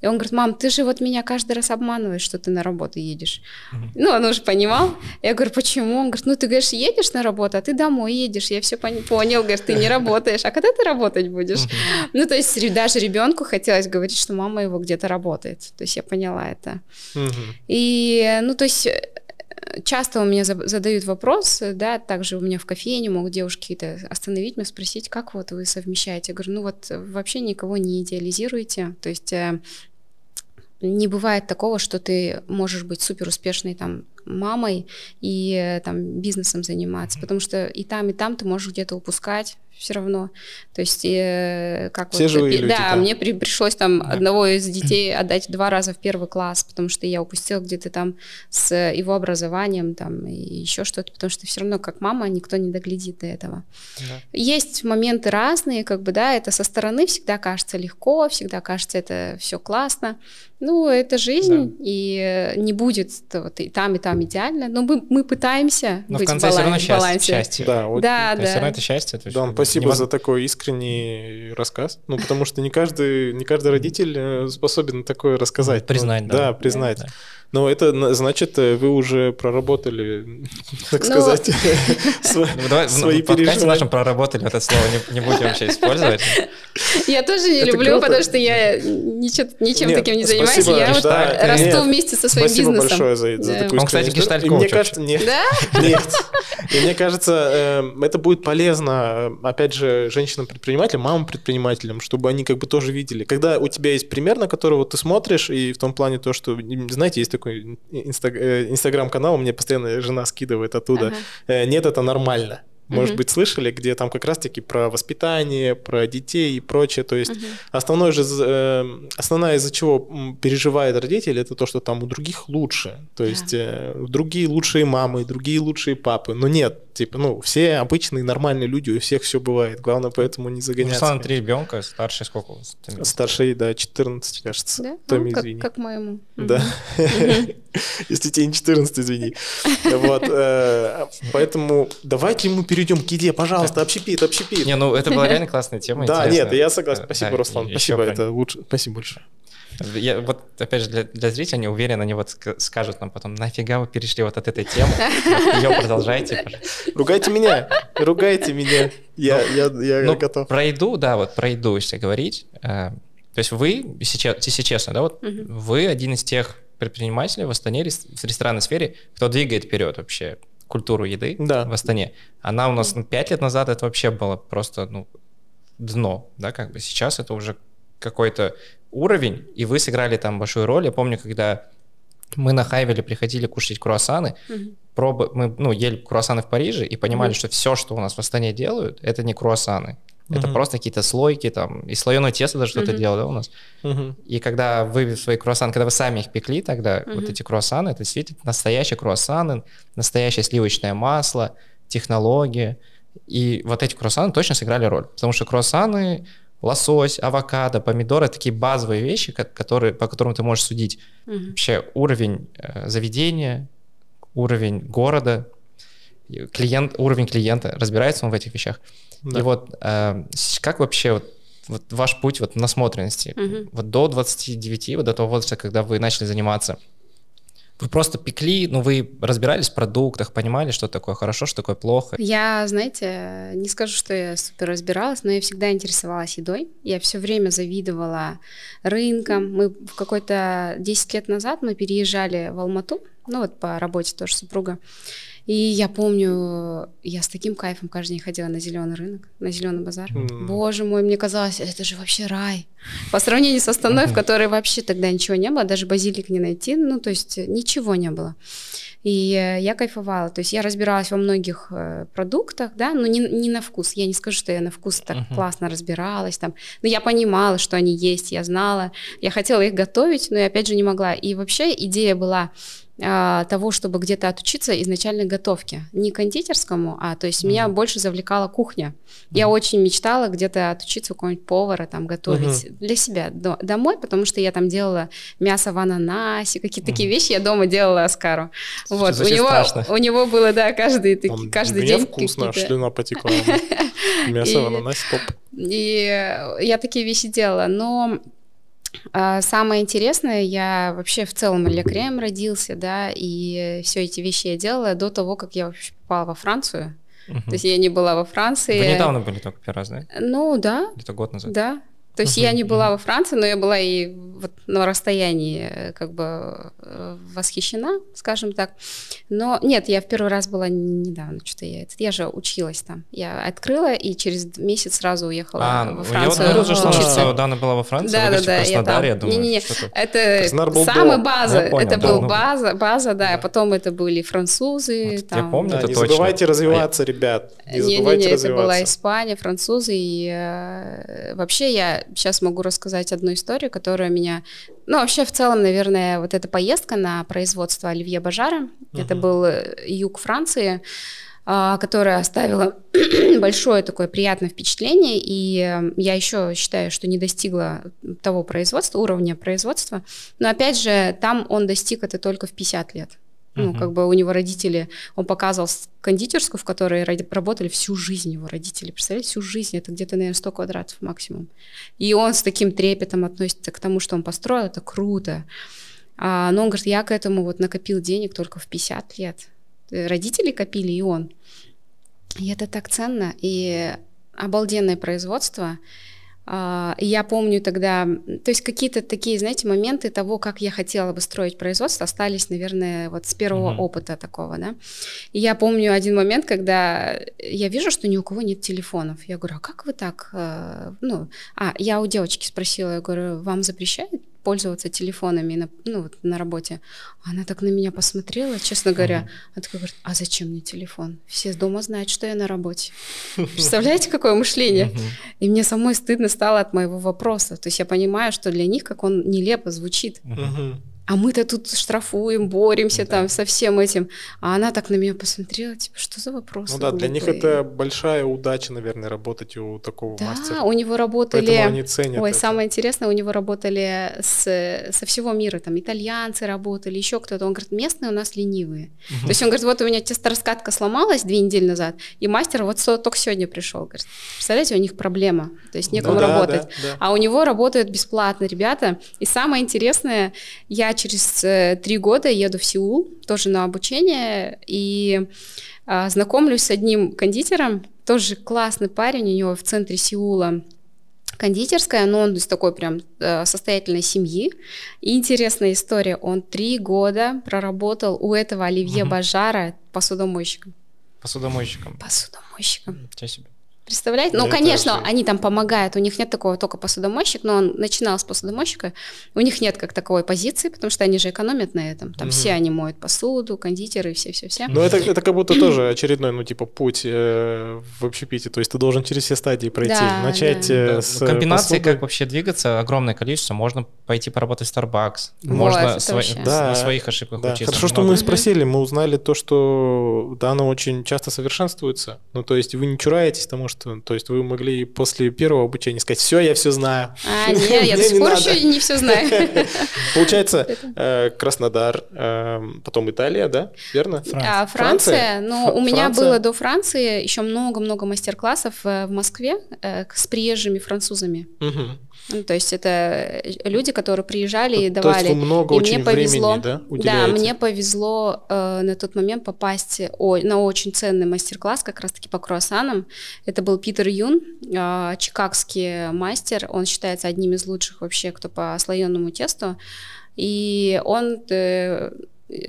И он говорит, мам, ты же вот меня каждый раз обманываешь, что ты на работу едешь. Mm-hmm. Ну, он уже понимал. Я говорю, почему? Он говорит, ну, ты, говоришь, едешь на работу, а ты домой едешь. Я все пон- понял, говорит, ты не работаешь. А когда ты работать будешь? Mm-hmm. Ну, то есть даже ребенку хотелось говорить, что мама его где-то работает. То есть я поняла это. Mm-hmm. И, ну, то есть часто у меня задают вопрос, да, также у меня в кофейне могут девушки какие-то остановить меня, спросить, как вот вы совмещаете. Я говорю, ну вот вообще никого не идеализируете, то есть э, не бывает такого, что ты можешь быть супер успешной там мамой и э, там бизнесом заниматься, потому что и там, и там ты можешь где-то упускать все равно. То есть, э, как Все вот, живые люди, да, мне при, пришлось там да. одного из детей отдать два раза в первый класс, потому что я упустила где-то там с его образованием там и еще что-то, потому что все равно как мама никто не доглядит до этого. Да. Есть моменты разные, как бы, да, это со стороны всегда кажется легко, всегда кажется это все классно. Ну, это жизнь, да. и не будет вот и там, и там идеально, но мы, мы пытаемся но быть в конце баланс, все равно счастье, балансе. счастье. Да, вот, да, да. Все равно это счастье. Это да, спасибо невозможно. за такой искренний рассказ. Ну, потому что не каждый, не каждый родитель э, способен такое рассказать. Признать, ну, да. Да, признать. Да, да. Но это значит, э, вы уже проработали, так ну, сказать, свои переживания. В нашем проработали это слово, не будем вообще использовать. Я тоже не люблю, потому что я ничем таким не занимаюсь. Я вот расту вместе со своим бизнесом. Спасибо большое за такую Он, кстати, гештальт Мне кажется, нет. И мне кажется, эм, это будет полезно, опять же, женщинам-предпринимателям, мамам-предпринимателям, чтобы они как бы тоже видели. Когда у тебя есть пример, на которого ты смотришь, и в том плане то, что, знаете, есть такой такой э, инстаграм-канал, мне постоянно жена скидывает оттуда. Ага. Э, нет, это нормально. Может быть, слышали, где там как раз-таки про воспитание, про детей и прочее. То есть uh основной же, э, основная из-за чего переживает родитель, это то, что там у других лучше. То есть uh другие лучшие мамы, другие лучшие папы. Но нет, типа, ну, все обычные нормальные люди, у всех все бывает. Главное поэтому не загоняться. Руслан, три ребенка, старший сколько у вас? Старший, да, 14, кажется. Да? Томи, ну, как, извини. как моему. Да. Если тебе не 14, извини. Вот. Поэтому давайте ему перейдем к еде, пожалуйста, общепит, общепит. Не, ну это была реально классная тема. Да, нет, я согласен. Спасибо, Руслан. Спасибо, это лучше. Спасибо большое. Я вот, опять же, для, для зрителей, не уверен, они вот скажут нам потом, нафига вы перешли вот от этой темы, ее продолжайте. Ругайте меня, ругайте меня, я, я, я ну, готов. Про еду, да, вот про еду, если говорить, э, то есть вы, если, если честно, да, вот вы один из тех предпринимателей в Астане, в ресторанной сфере, кто двигает вперед вообще культуру еды да. в Астане. Она у нас ну, 5 лет назад это вообще было просто ну, дно, да, как бы сейчас это уже какой-то уровень, и вы сыграли там большую роль. Я помню, когда мы на Хайвеле приходили кушать круассаны, mm-hmm. пробы, мы ну, ели круассаны в Париже и понимали, mm-hmm. что все, что у нас в Астане делают, это не круассаны. Mm-hmm. Это просто какие-то слойки, там, и слоеное тесто даже что-то mm-hmm. делал, да, у нас. Mm-hmm. И когда вы свои круассаны, когда вы сами их пекли, тогда mm-hmm. вот эти круассаны, это действительно настоящие круассаны, настоящее сливочное масло, технологии. И вот эти круассаны точно сыграли роль. Потому что круассаны, лосось, авокадо, помидоры, такие базовые вещи, которые, по которым ты можешь судить mm-hmm. вообще уровень э, заведения, уровень города, клиент, уровень клиента, разбирается он в этих вещах. Да. И вот э, как вообще вот, вот ваш путь вот насмотренности, угу. вот до 29, вот до того возраста, когда вы начали заниматься, вы просто пекли, ну вы разбирались в продуктах, понимали, что такое хорошо, что такое плохо? Я, знаете, не скажу, что я супер разбиралась, но я всегда интересовалась едой. Я все время завидовала рынкам. Мы в какой-то 10 лет назад мы переезжали в Алмату, ну вот по работе тоже супруга. И я помню, я с таким кайфом каждый день ходила на зеленый рынок, на зеленый базар. Mm. Боже мой, мне казалось, это же вообще рай. По сравнению с Астаной, в которой вообще тогда ничего не было, даже базилик не найти, ну то есть ничего не было. И э, я кайфовала. То есть я разбиралась во многих э, продуктах, да, но не, не на вкус. Я не скажу, что я на вкус так uh-huh. классно разбиралась там. Но я понимала, что они есть, я знала. Я хотела их готовить, но я опять же не могла. И вообще идея была а, того, чтобы где-то отучиться изначальной готовке. Не кондитерскому, а то есть mm-hmm. меня больше завлекала кухня. Mm-hmm. Я очень мечтала где-то отучиться у какого-нибудь повара, там, готовить mm-hmm. для себя до, домой, потому что я там делала мясо в ананасе, какие-то mm-hmm. такие вещи я дома делала Аскару. Вот, у него, у него было, да, каждый, Он, каждый день вкусно, шлюна потекла. Мясо в ананасе, топ. И я такие вещи делала, но А, самое интересное, я вообще в целом лекарем родился, да, и все эти вещи я делала до того, как я вообще попала во Францию. Угу. То есть я не была во Франции. Вы недавно были только первый раз, да? Ну, да. Где-то год назад. Да, то есть я не была во Франции, но я была и вот на расстоянии э, как бы э, восхищена, скажем так. Но нет, я в первый раз была недавно, что-то я, я же училась там. Я открыла и через месяц сразу уехала а, во Францию. Я вот говорил, что, что Дана была во Франции, да, да, да, я там. я думаю, не, не, не. Это самая база, понял, это да, был ну, база, база, да, да, потом это были французы. Вот, там. Я помню, да, это не точно. забывайте развиваться, а ребят, не, не забывайте не, не, развиваться. это была Испания, французы, и э, вообще я сейчас могу рассказать одну историю, которая меня... Ну, вообще, в целом, наверное, вот эта поездка на производство Оливье Бажара, uh-huh. это был э, юг Франции, а, которая оставила большое такое приятное впечатление, и э, я еще считаю, что не достигла того производства, уровня производства, но опять же, там он достиг это только в 50 лет. Ну, uh-huh. как бы у него родители, он показывал кондитерскую, в которой работали всю жизнь его родители. Представляете, всю жизнь, это где-то, наверное, 100 квадратов максимум. И он с таким трепетом относится к тому, что он построил, это круто. А, но он говорит, я к этому вот накопил денег только в 50 лет. Родители копили, и он. И это так ценно, и обалденное производство. Uh, я помню тогда, то есть какие-то такие, знаете, моменты того, как я хотела бы строить производство, остались, наверное, вот с первого mm-hmm. опыта такого, да. И я помню один момент, когда я вижу, что ни у кого нет телефонов. Я говорю, а как вы так, uh, ну, а, я у девочки спросила, я говорю, вам запрещают пользоваться телефонами на, ну, вот, на работе. Она так на меня посмотрела, честно говоря. Она такая говорит, а зачем мне телефон? Все дома знают, что я на работе. Представляете, какое мышление? И мне самой стыдно стало от моего вопроса. То есть я понимаю, что для них, как он нелепо звучит. А мы-то тут штрафуем, боремся да. там со всем этим. А она так на меня посмотрела, типа, что за вопрос? Ну да, глупые? для них это большая удача, наверное, работать у такого да, мастера. Да, у него работали... Поэтому они ценят Ой, это. самое интересное, у него работали с, со всего мира, там, итальянцы работали, еще кто-то. Он говорит, местные у нас ленивые. Угу. То есть он говорит, вот у меня тестораскатка сломалась две недели назад, и мастер вот только сегодня пришел. Говорит, представляете, у них проблема, то есть некому да, работать. Да, да, да. А у него работают бесплатно ребята. И самое интересное, я через э, три года еду в Сеул, тоже на обучение, и а, знакомлюсь с одним кондитером, тоже классный парень, у него в центре Сеула кондитерская, но он из такой прям э, состоятельной семьи. И интересная история, он три года проработал у этого Оливье угу. Бажара посудомойщиком. Посудомойщиком? Посудомойщиком. Ничего себе. Представляете? Ну, конечно, вообще... они там помогают, у них нет такого только посудомойщик, но он начинал с посудомойщика, у них нет как таковой позиции, потому что они же экономят на этом. Там угу. все они моют посуду, кондитеры, все-все-все. Ну, это, это как будто тоже очередной, ну, типа, путь э, в общепите, то есть ты должен через все стадии пройти. Да, Начать да. Э, с Комбинации, посуды. как вообще двигаться, огромное количество. Можно пойти поработать в Starbucks, вот, можно сво... да, на своих ошибках да. учиться. Хорошо, что мы спросили, мы узнали то, что Дана очень часто совершенствуется, ну, то есть вы не чураетесь тому, что, то есть вы могли после первого обучения сказать, все, я все знаю. А, нет, я до сих пор еще не все знаю. Получается, э, Краснодар, эм, потом Италия, да, верно? А, Франция, ну, у меня было до Франции еще много-много мастер-классов э, в Москве э, с приезжими французами. Ну, то есть это люди, которые приезжали и давали. То есть вы много и очень мне повезло, времени, да, уделяете? Да, мне повезло э, на тот момент попасть о, на очень ценный мастер-класс как раз-таки по круассанам. Это был Питер Юн, э, чикагский мастер. Он считается одним из лучших вообще, кто по слоеному тесту. И он э,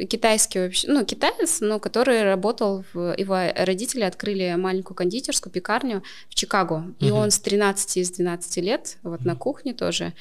китайский вообще, ну, китаец, но который работал, в, его родители открыли маленькую кондитерскую пекарню в Чикаго, и он с 13 из 12 лет, вот на кухне тоже,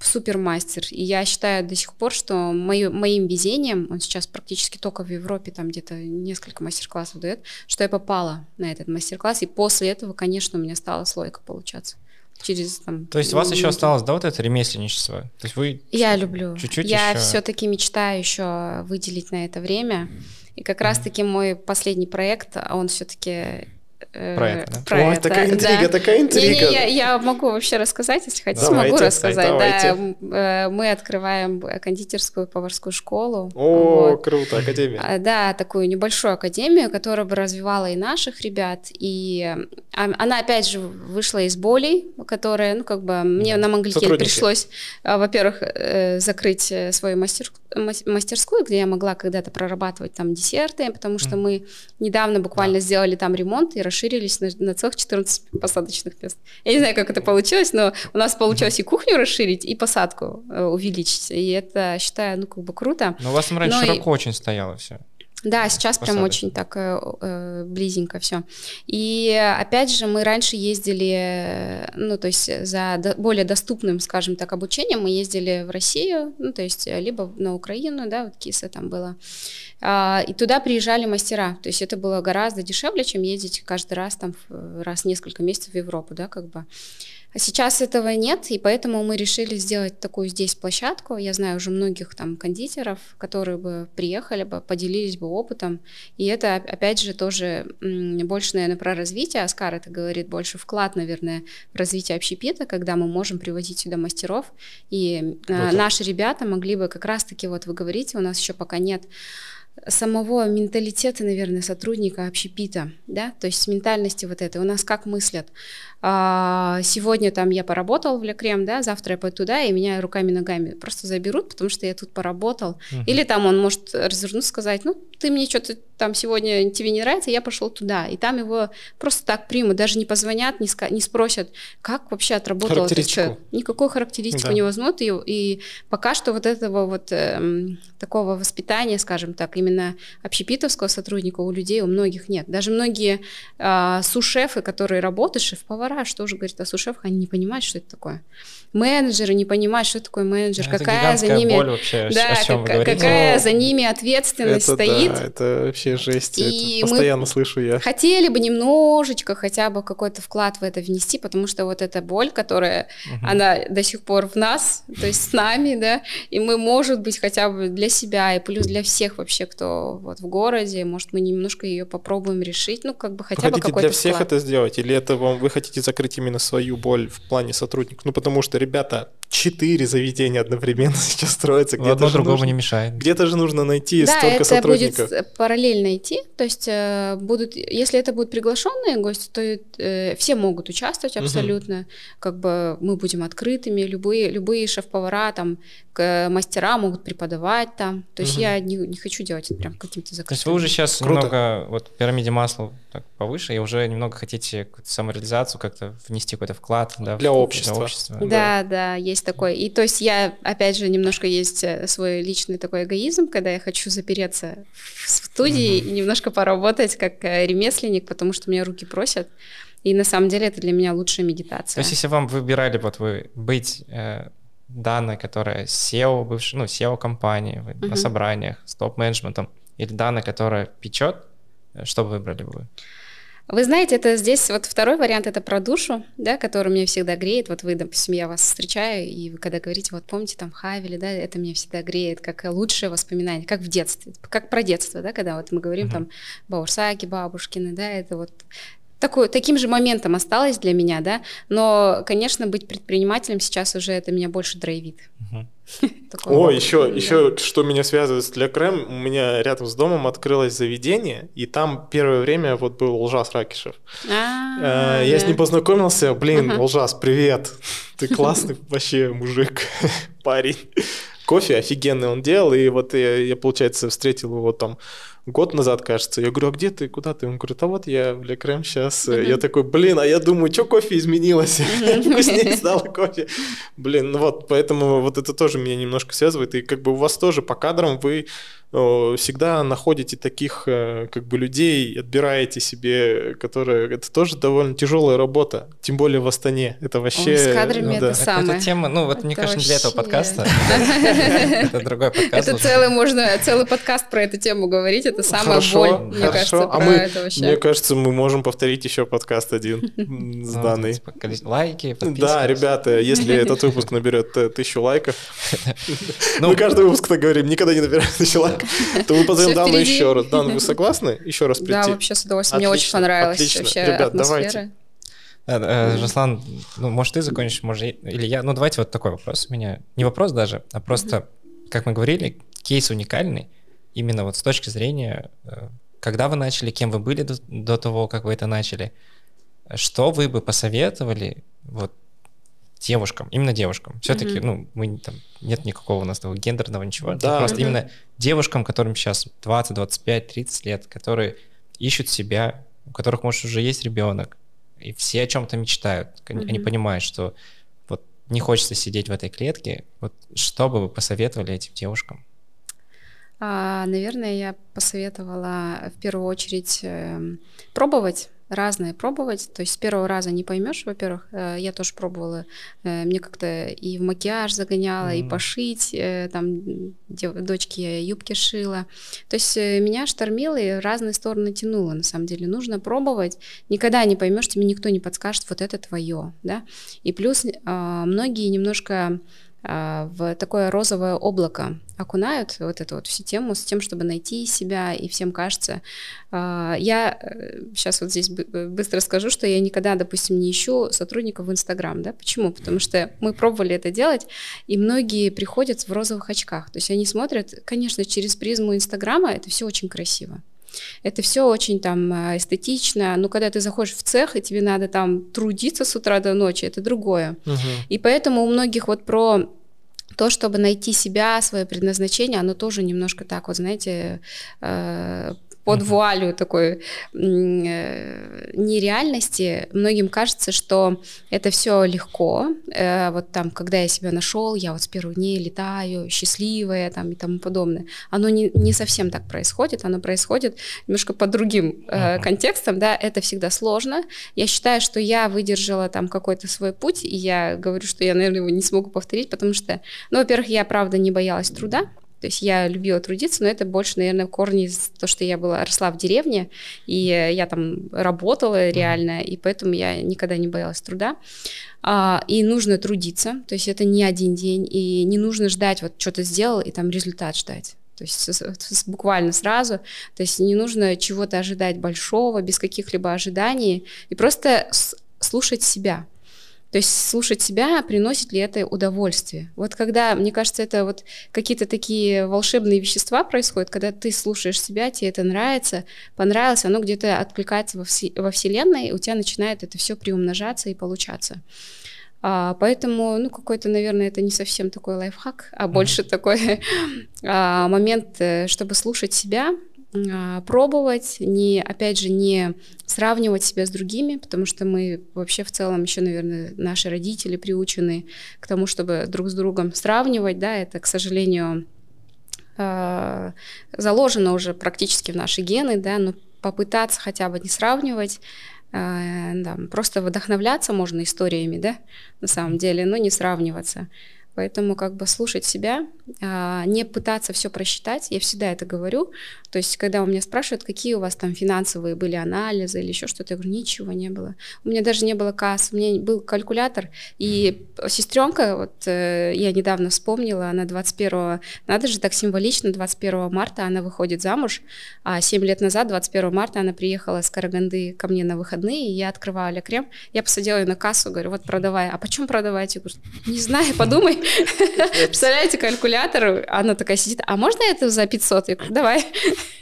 супермастер. И я считаю до сих пор, что мою, моим везением, он сейчас практически только в Европе, там где-то несколько мастер-классов дает, что я попала на этот мастер-класс, и после этого, конечно, у меня стала слойка получаться через там. То есть у вас еще осталось, да, вот это ремесленничество? То есть вы я люблю. Чуть-чуть я еще... все-таки мечтаю еще выделить на это время. И как раз-таки мой последний проект, он все-таки про это, да? Про Ой, это, такая интрига, да. такая интрига. Не, не, я, я могу вообще рассказать, если хотите, давайте, могу рассказать. Давайте. Да, э, мы открываем кондитерскую поварскую школу. О, вот. круто, академия. А, да, такую небольшую академию, которая бы развивала и наших ребят, и а, она опять же вышла из болей, которая, ну как бы мне на Мангликель пришлось, а, во-первых, э, закрыть свою мастер, мастерскую, где я могла когда-то прорабатывать там десерты, потому что мы недавно буквально сделали там ремонт и расширились на, на целых 14 посадочных мест. Я не знаю, как это получилось, но у нас получилось и кухню расширить, и посадку э, увеличить. И это, считаю, ну, как бы круто. Но у вас там раньше но широко и... очень стояло все. Да, сейчас Посады. прям очень так э, э близенько все. И опять же, мы раньше ездили, ну, то есть за до, более доступным, скажем так, обучением мы ездили в Россию, ну, то есть либо на Украину, да, вот Киса там было, а, и туда приезжали мастера. То есть это было гораздо дешевле, чем ездить каждый раз там раз в несколько месяцев в Европу, да, как бы. А сейчас этого нет, и поэтому мы решили сделать такую здесь площадку. Я знаю уже многих там кондитеров, которые бы приехали бы, поделились бы опытом. И это, опять же, тоже больше, наверное, про развитие. Оскар это говорит больше вклад, наверное, в развитие общепита, когда мы можем приводить сюда мастеров. И э, наши ребята могли бы как раз-таки, вот вы говорите, у нас еще пока нет самого менталитета, наверное, сотрудника общепита, да, то есть ментальности вот этой. У нас как мыслят? А, сегодня там я поработал в Лекрем, да, завтра я пойду туда, и меня руками-ногами просто заберут, потому что я тут поработал. Uh-huh. Или там он может развернуться, сказать, ну, ты мне что-то там сегодня тебе не нравится, я пошел туда. И там его просто так примут, даже не позвонят, не, ска- не спросят, как вообще отработал этот человек. Никакой характеристику да. не возьмут. И, и пока что вот этого вот э, такого воспитания, скажем так, именно общепитовского сотрудника у людей, у многих нет. Даже многие э, сушефы, которые работают, шеф-повара, что уже говорит о сушефах, они не понимают, что это такое менеджеры не понимают, что такое менеджер, это какая за ними, боль вообще, да, о чем как, какая за ними ответственность это, стоит. Да, это вообще жесть, и это постоянно слышу я. Хотели бы немножечко хотя бы какой-то вклад в это внести, потому что вот эта боль, которая, угу. она до сих пор в нас, то есть с нами, да, и мы, может быть, хотя бы для себя и плюс для всех вообще, кто вот в городе, может, мы немножко ее попробуем решить, ну, как бы хотя вы бы какой-то для всех вклад. это сделать, или это вам вы хотите закрыть именно свою боль в плане сотрудников? Ну, потому что ребята, четыре заведения одновременно сейчас строятся. Где-то Одно другому нужно, не мешает. Где-то же нужно найти да, столько это сотрудников. будет параллельно идти. То есть э, будут, если это будут приглашенные гости, то э, все могут участвовать абсолютно. Угу. Как бы мы будем открытыми, любые, любые шеф-повара, там, мастера могут преподавать там. То есть угу. я не, не хочу делать это прям каким-то закрытым. То есть вы уже сейчас Круто. немного, вот в пирамиде масла так повыше, и уже немного хотите самореализацию как-то внести какой-то вклад да, для, в, общества. для общества. Да, да, да, есть такой. И то есть я, опять же, немножко есть э, свой личный такой эгоизм, когда я хочу запереться в студии угу. и немножко поработать как э, ремесленник, потому что меня руки просят. И на самом деле это для меня лучшая медитация. То есть если вам выбирали вот вы быть э, данной, которая SEO, бывшая, ну, SEO компании uh-huh. на собраниях с топ-менеджментом, или данная, которая печет, что вы выбрали бы вы? Вы знаете, это здесь вот второй вариант, это про душу, да, который меня всегда греет. Вот вы, допустим, я вас встречаю, и вы когда говорите, вот помните, там, Хавели, да, это меня всегда греет, как лучшее воспоминание, как в детстве, как про детство, да, когда вот мы говорим uh-huh. там Баурсаки, бабушкины, да, это вот такой, таким же моментом осталось для меня, да, но, конечно, быть предпринимателем сейчас уже это меня больше драйвит. О, еще, еще что меня связывает с Для Крем, у меня рядом с домом открылось заведение, и там первое время вот был Лжас Ракишев. А, э, я с ним познакомился, блин, Лжас, привет, ты классный вообще мужик, парень. Кофе офигенный он делал, и вот я, я получается, встретил его там год назад, кажется. Я говорю, а где ты, куда ты? Он говорит, а вот я в Лекрем сейчас. Mm-hmm. Я такой, блин, а я думаю, что кофе изменилось? Вкуснее стало кофе. Блин, ну вот, поэтому вот это тоже меня немножко связывает. И как бы у вас тоже по кадрам вы всегда находите таких э, как бы людей, отбираете себе, которые... Это тоже довольно тяжелая работа, тем более в Астане. Это вообще... Ой, с кадрами да. это самое. Это тема, ну вот мне кажется, не для этого подкаста. Это другой подкаст. Это целый, можно, целый подкаст про эту тему говорить, это самая боль, мне кажется, а мы, Мне кажется, мы можем повторить еще подкаст один с ну, данной. Типа, лайки, Да, ребята, если этот выпуск наберет тысячу лайков, мы каждый выпуск так говорим, никогда не набирает тысячу лайков, то мы позовем Дану еще раз. Дан, вы согласны еще раз прийти? Да, вообще с удовольствием. Мне очень понравилось вообще Ребят, давайте. Э, Жаслан, ну, может, ты закончишь, может, или я. Ну, давайте вот такой вопрос у меня. Не вопрос даже, а просто, как мы говорили, кейс уникальный, именно вот с точки зрения, э, когда вы начали, кем вы были до, до того, как вы это начали, что вы бы посоветовали вот девушкам, именно девушкам. Все-таки, mm-hmm. ну, мы там нет никакого у нас того гендерного ничего. Да. Просто mm-hmm. именно девушкам, которым сейчас 20, 25, 30 лет, которые ищут себя, у которых, может, уже есть ребенок, и все о чем-то мечтают. Mm-hmm. Они понимают, что вот не хочется сидеть в этой клетке. Вот что бы вы посоветовали этим девушкам? А, наверное, я посоветовала в первую очередь э, пробовать разное пробовать. То есть с первого раза не поймешь, во-первых, э, я тоже пробовала, э, мне как-то и в макияж загоняла, mm-hmm. и пошить, э, там дочке юбки шила. То есть меня штормило и разные стороны тянуло, на самом деле. Нужно пробовать, никогда не поймешь, тебе никто не подскажет, вот это твое, да. И плюс а, многие немножко в такое розовое облако окунают вот эту вот всю тему с тем, чтобы найти себя, и всем кажется. А, я сейчас э, вот здесь быстро скажу, что я никогда, допустим, не ищу сотрудников в Инстаграм, да, почему? Потому что мы пробовали это делать, и многие приходят в розовых очках, то есть они смотрят, конечно, через призму Инстаграма, это все очень красиво, это все очень там э, эстетично, но когда ты заходишь в цех, и тебе надо там трудиться с утра до ночи, это другое. Угу. И поэтому у многих вот про то, чтобы найти себя, свое предназначение, оно тоже немножко так вот, знаете, э, под вуалью такой э, нереальности многим кажется, что это все легко. Э, вот там, когда я себя нашел, я вот с первых дней летаю, счастливая там и тому подобное. Оно не, не совсем так происходит, оно происходит немножко по другим э, контекстам, да, это всегда сложно. Я считаю, что я выдержала там какой-то свой путь, и я говорю, что я, наверное, его не смогу повторить, потому что, ну, во-первых, я, правда, не боялась труда, то есть я любила трудиться, но это больше, наверное, корни из того, что я была, росла в деревне, и я там работала реально, и поэтому я никогда не боялась труда. А, и нужно трудиться, то есть это не один день, и не нужно ждать, вот что-то сделал, и там результат ждать. То есть буквально сразу. То есть не нужно чего-то ожидать большого, без каких-либо ожиданий, и просто слушать себя. То есть слушать себя, приносит ли это удовольствие. Вот когда, мне кажется, это вот какие-то такие волшебные вещества происходят, когда ты слушаешь себя, тебе это нравится, понравилось, оно где-то откликается во, вси- во Вселенной, и у тебя начинает это все приумножаться и получаться. А, поэтому, ну, какой-то, наверное, это не совсем такой лайфхак, а больше mm-hmm. такой а, момент, э, чтобы слушать себя, пробовать, не, опять же, не сравнивать себя с другими, потому что мы вообще в целом еще, наверное, наши родители приучены к тому, чтобы друг с другом сравнивать, да, это, к сожалению, а, заложено уже практически в наши гены, да, но попытаться хотя бы не сравнивать, а, да, просто вдохновляться можно историями, да, на самом деле, но не сравниваться. Поэтому как бы слушать себя, а, не пытаться все просчитать, я всегда это говорю. То есть, когда у меня спрашивают, какие у вас там финансовые были анализы или еще что-то, я говорю, ничего не было. У меня даже не было касс, у меня был калькулятор, и сестренка, вот э, я недавно вспомнила, она 21, надо же так символично, 21 марта она выходит замуж, а 7 лет назад, 21 марта, она приехала с Караганды ко мне на выходные, и я открываю Аля Крем, я посадила ее на кассу, говорю, вот продавай, а почем продавать? Я говорю, не знаю, подумай. Представляете, калькулятор, она такая сидит, а можно это за 500? Я говорю, давай.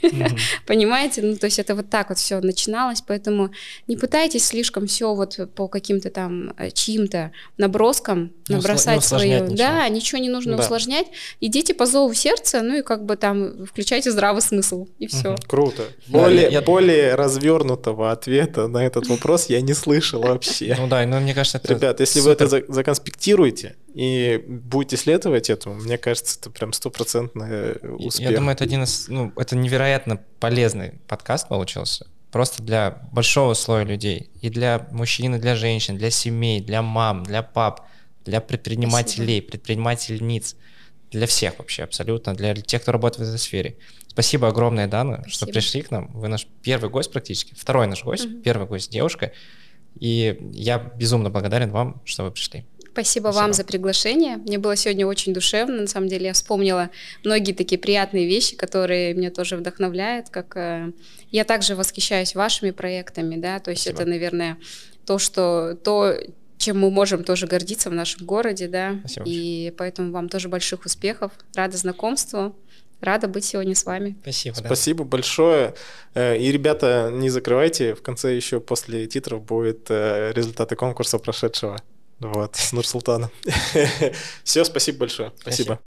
Понимаете? Ну, то есть это вот так вот все начиналось, поэтому не пытайтесь слишком все вот по каким-то там э, чьим-то наброскам набросать свою. Да, ничего не нужно усложнять. Идите по зову сердца, ну и как бы там включайте здравый смысл, и все. Круто. Более, более развернутого ответа на этот вопрос я не слышал вообще. Ну да, но мне кажется, это Ребят, если вы это законспектируете, и будете следовать этому, мне кажется, это прям стопроцентный успех. Я думаю, это один из, ну, это невероятно полезный подкаст получился. Просто для большого слоя людей. И для мужчин, и для женщин, для семей, для мам, для пап, для предпринимателей, Спасибо. предпринимательниц, для всех вообще абсолютно, для тех, кто работает в этой сфере. Спасибо огромное, Дана, Спасибо. что пришли к нам. Вы наш первый гость практически, второй наш гость, угу. первый гость девушка. И я безумно благодарен вам, что вы пришли. Спасибо, Спасибо вам за приглашение. Мне было сегодня очень душевно. На самом деле я вспомнила многие такие приятные вещи, которые меня тоже вдохновляют. Как э, я также восхищаюсь вашими проектами, да. То есть Спасибо. это, наверное, то, что то, чем мы можем тоже гордиться в нашем городе, да. Спасибо. И поэтому вам тоже больших успехов. Рада знакомству. Рада быть сегодня с вами. Спасибо. Спасибо да. большое. Э, и, ребята, не закрывайте. В конце еще после титров будет э, результаты конкурса прошедшего. Вот, с Нурсултаном. Все, спасибо большое. Спасибо. спасибо.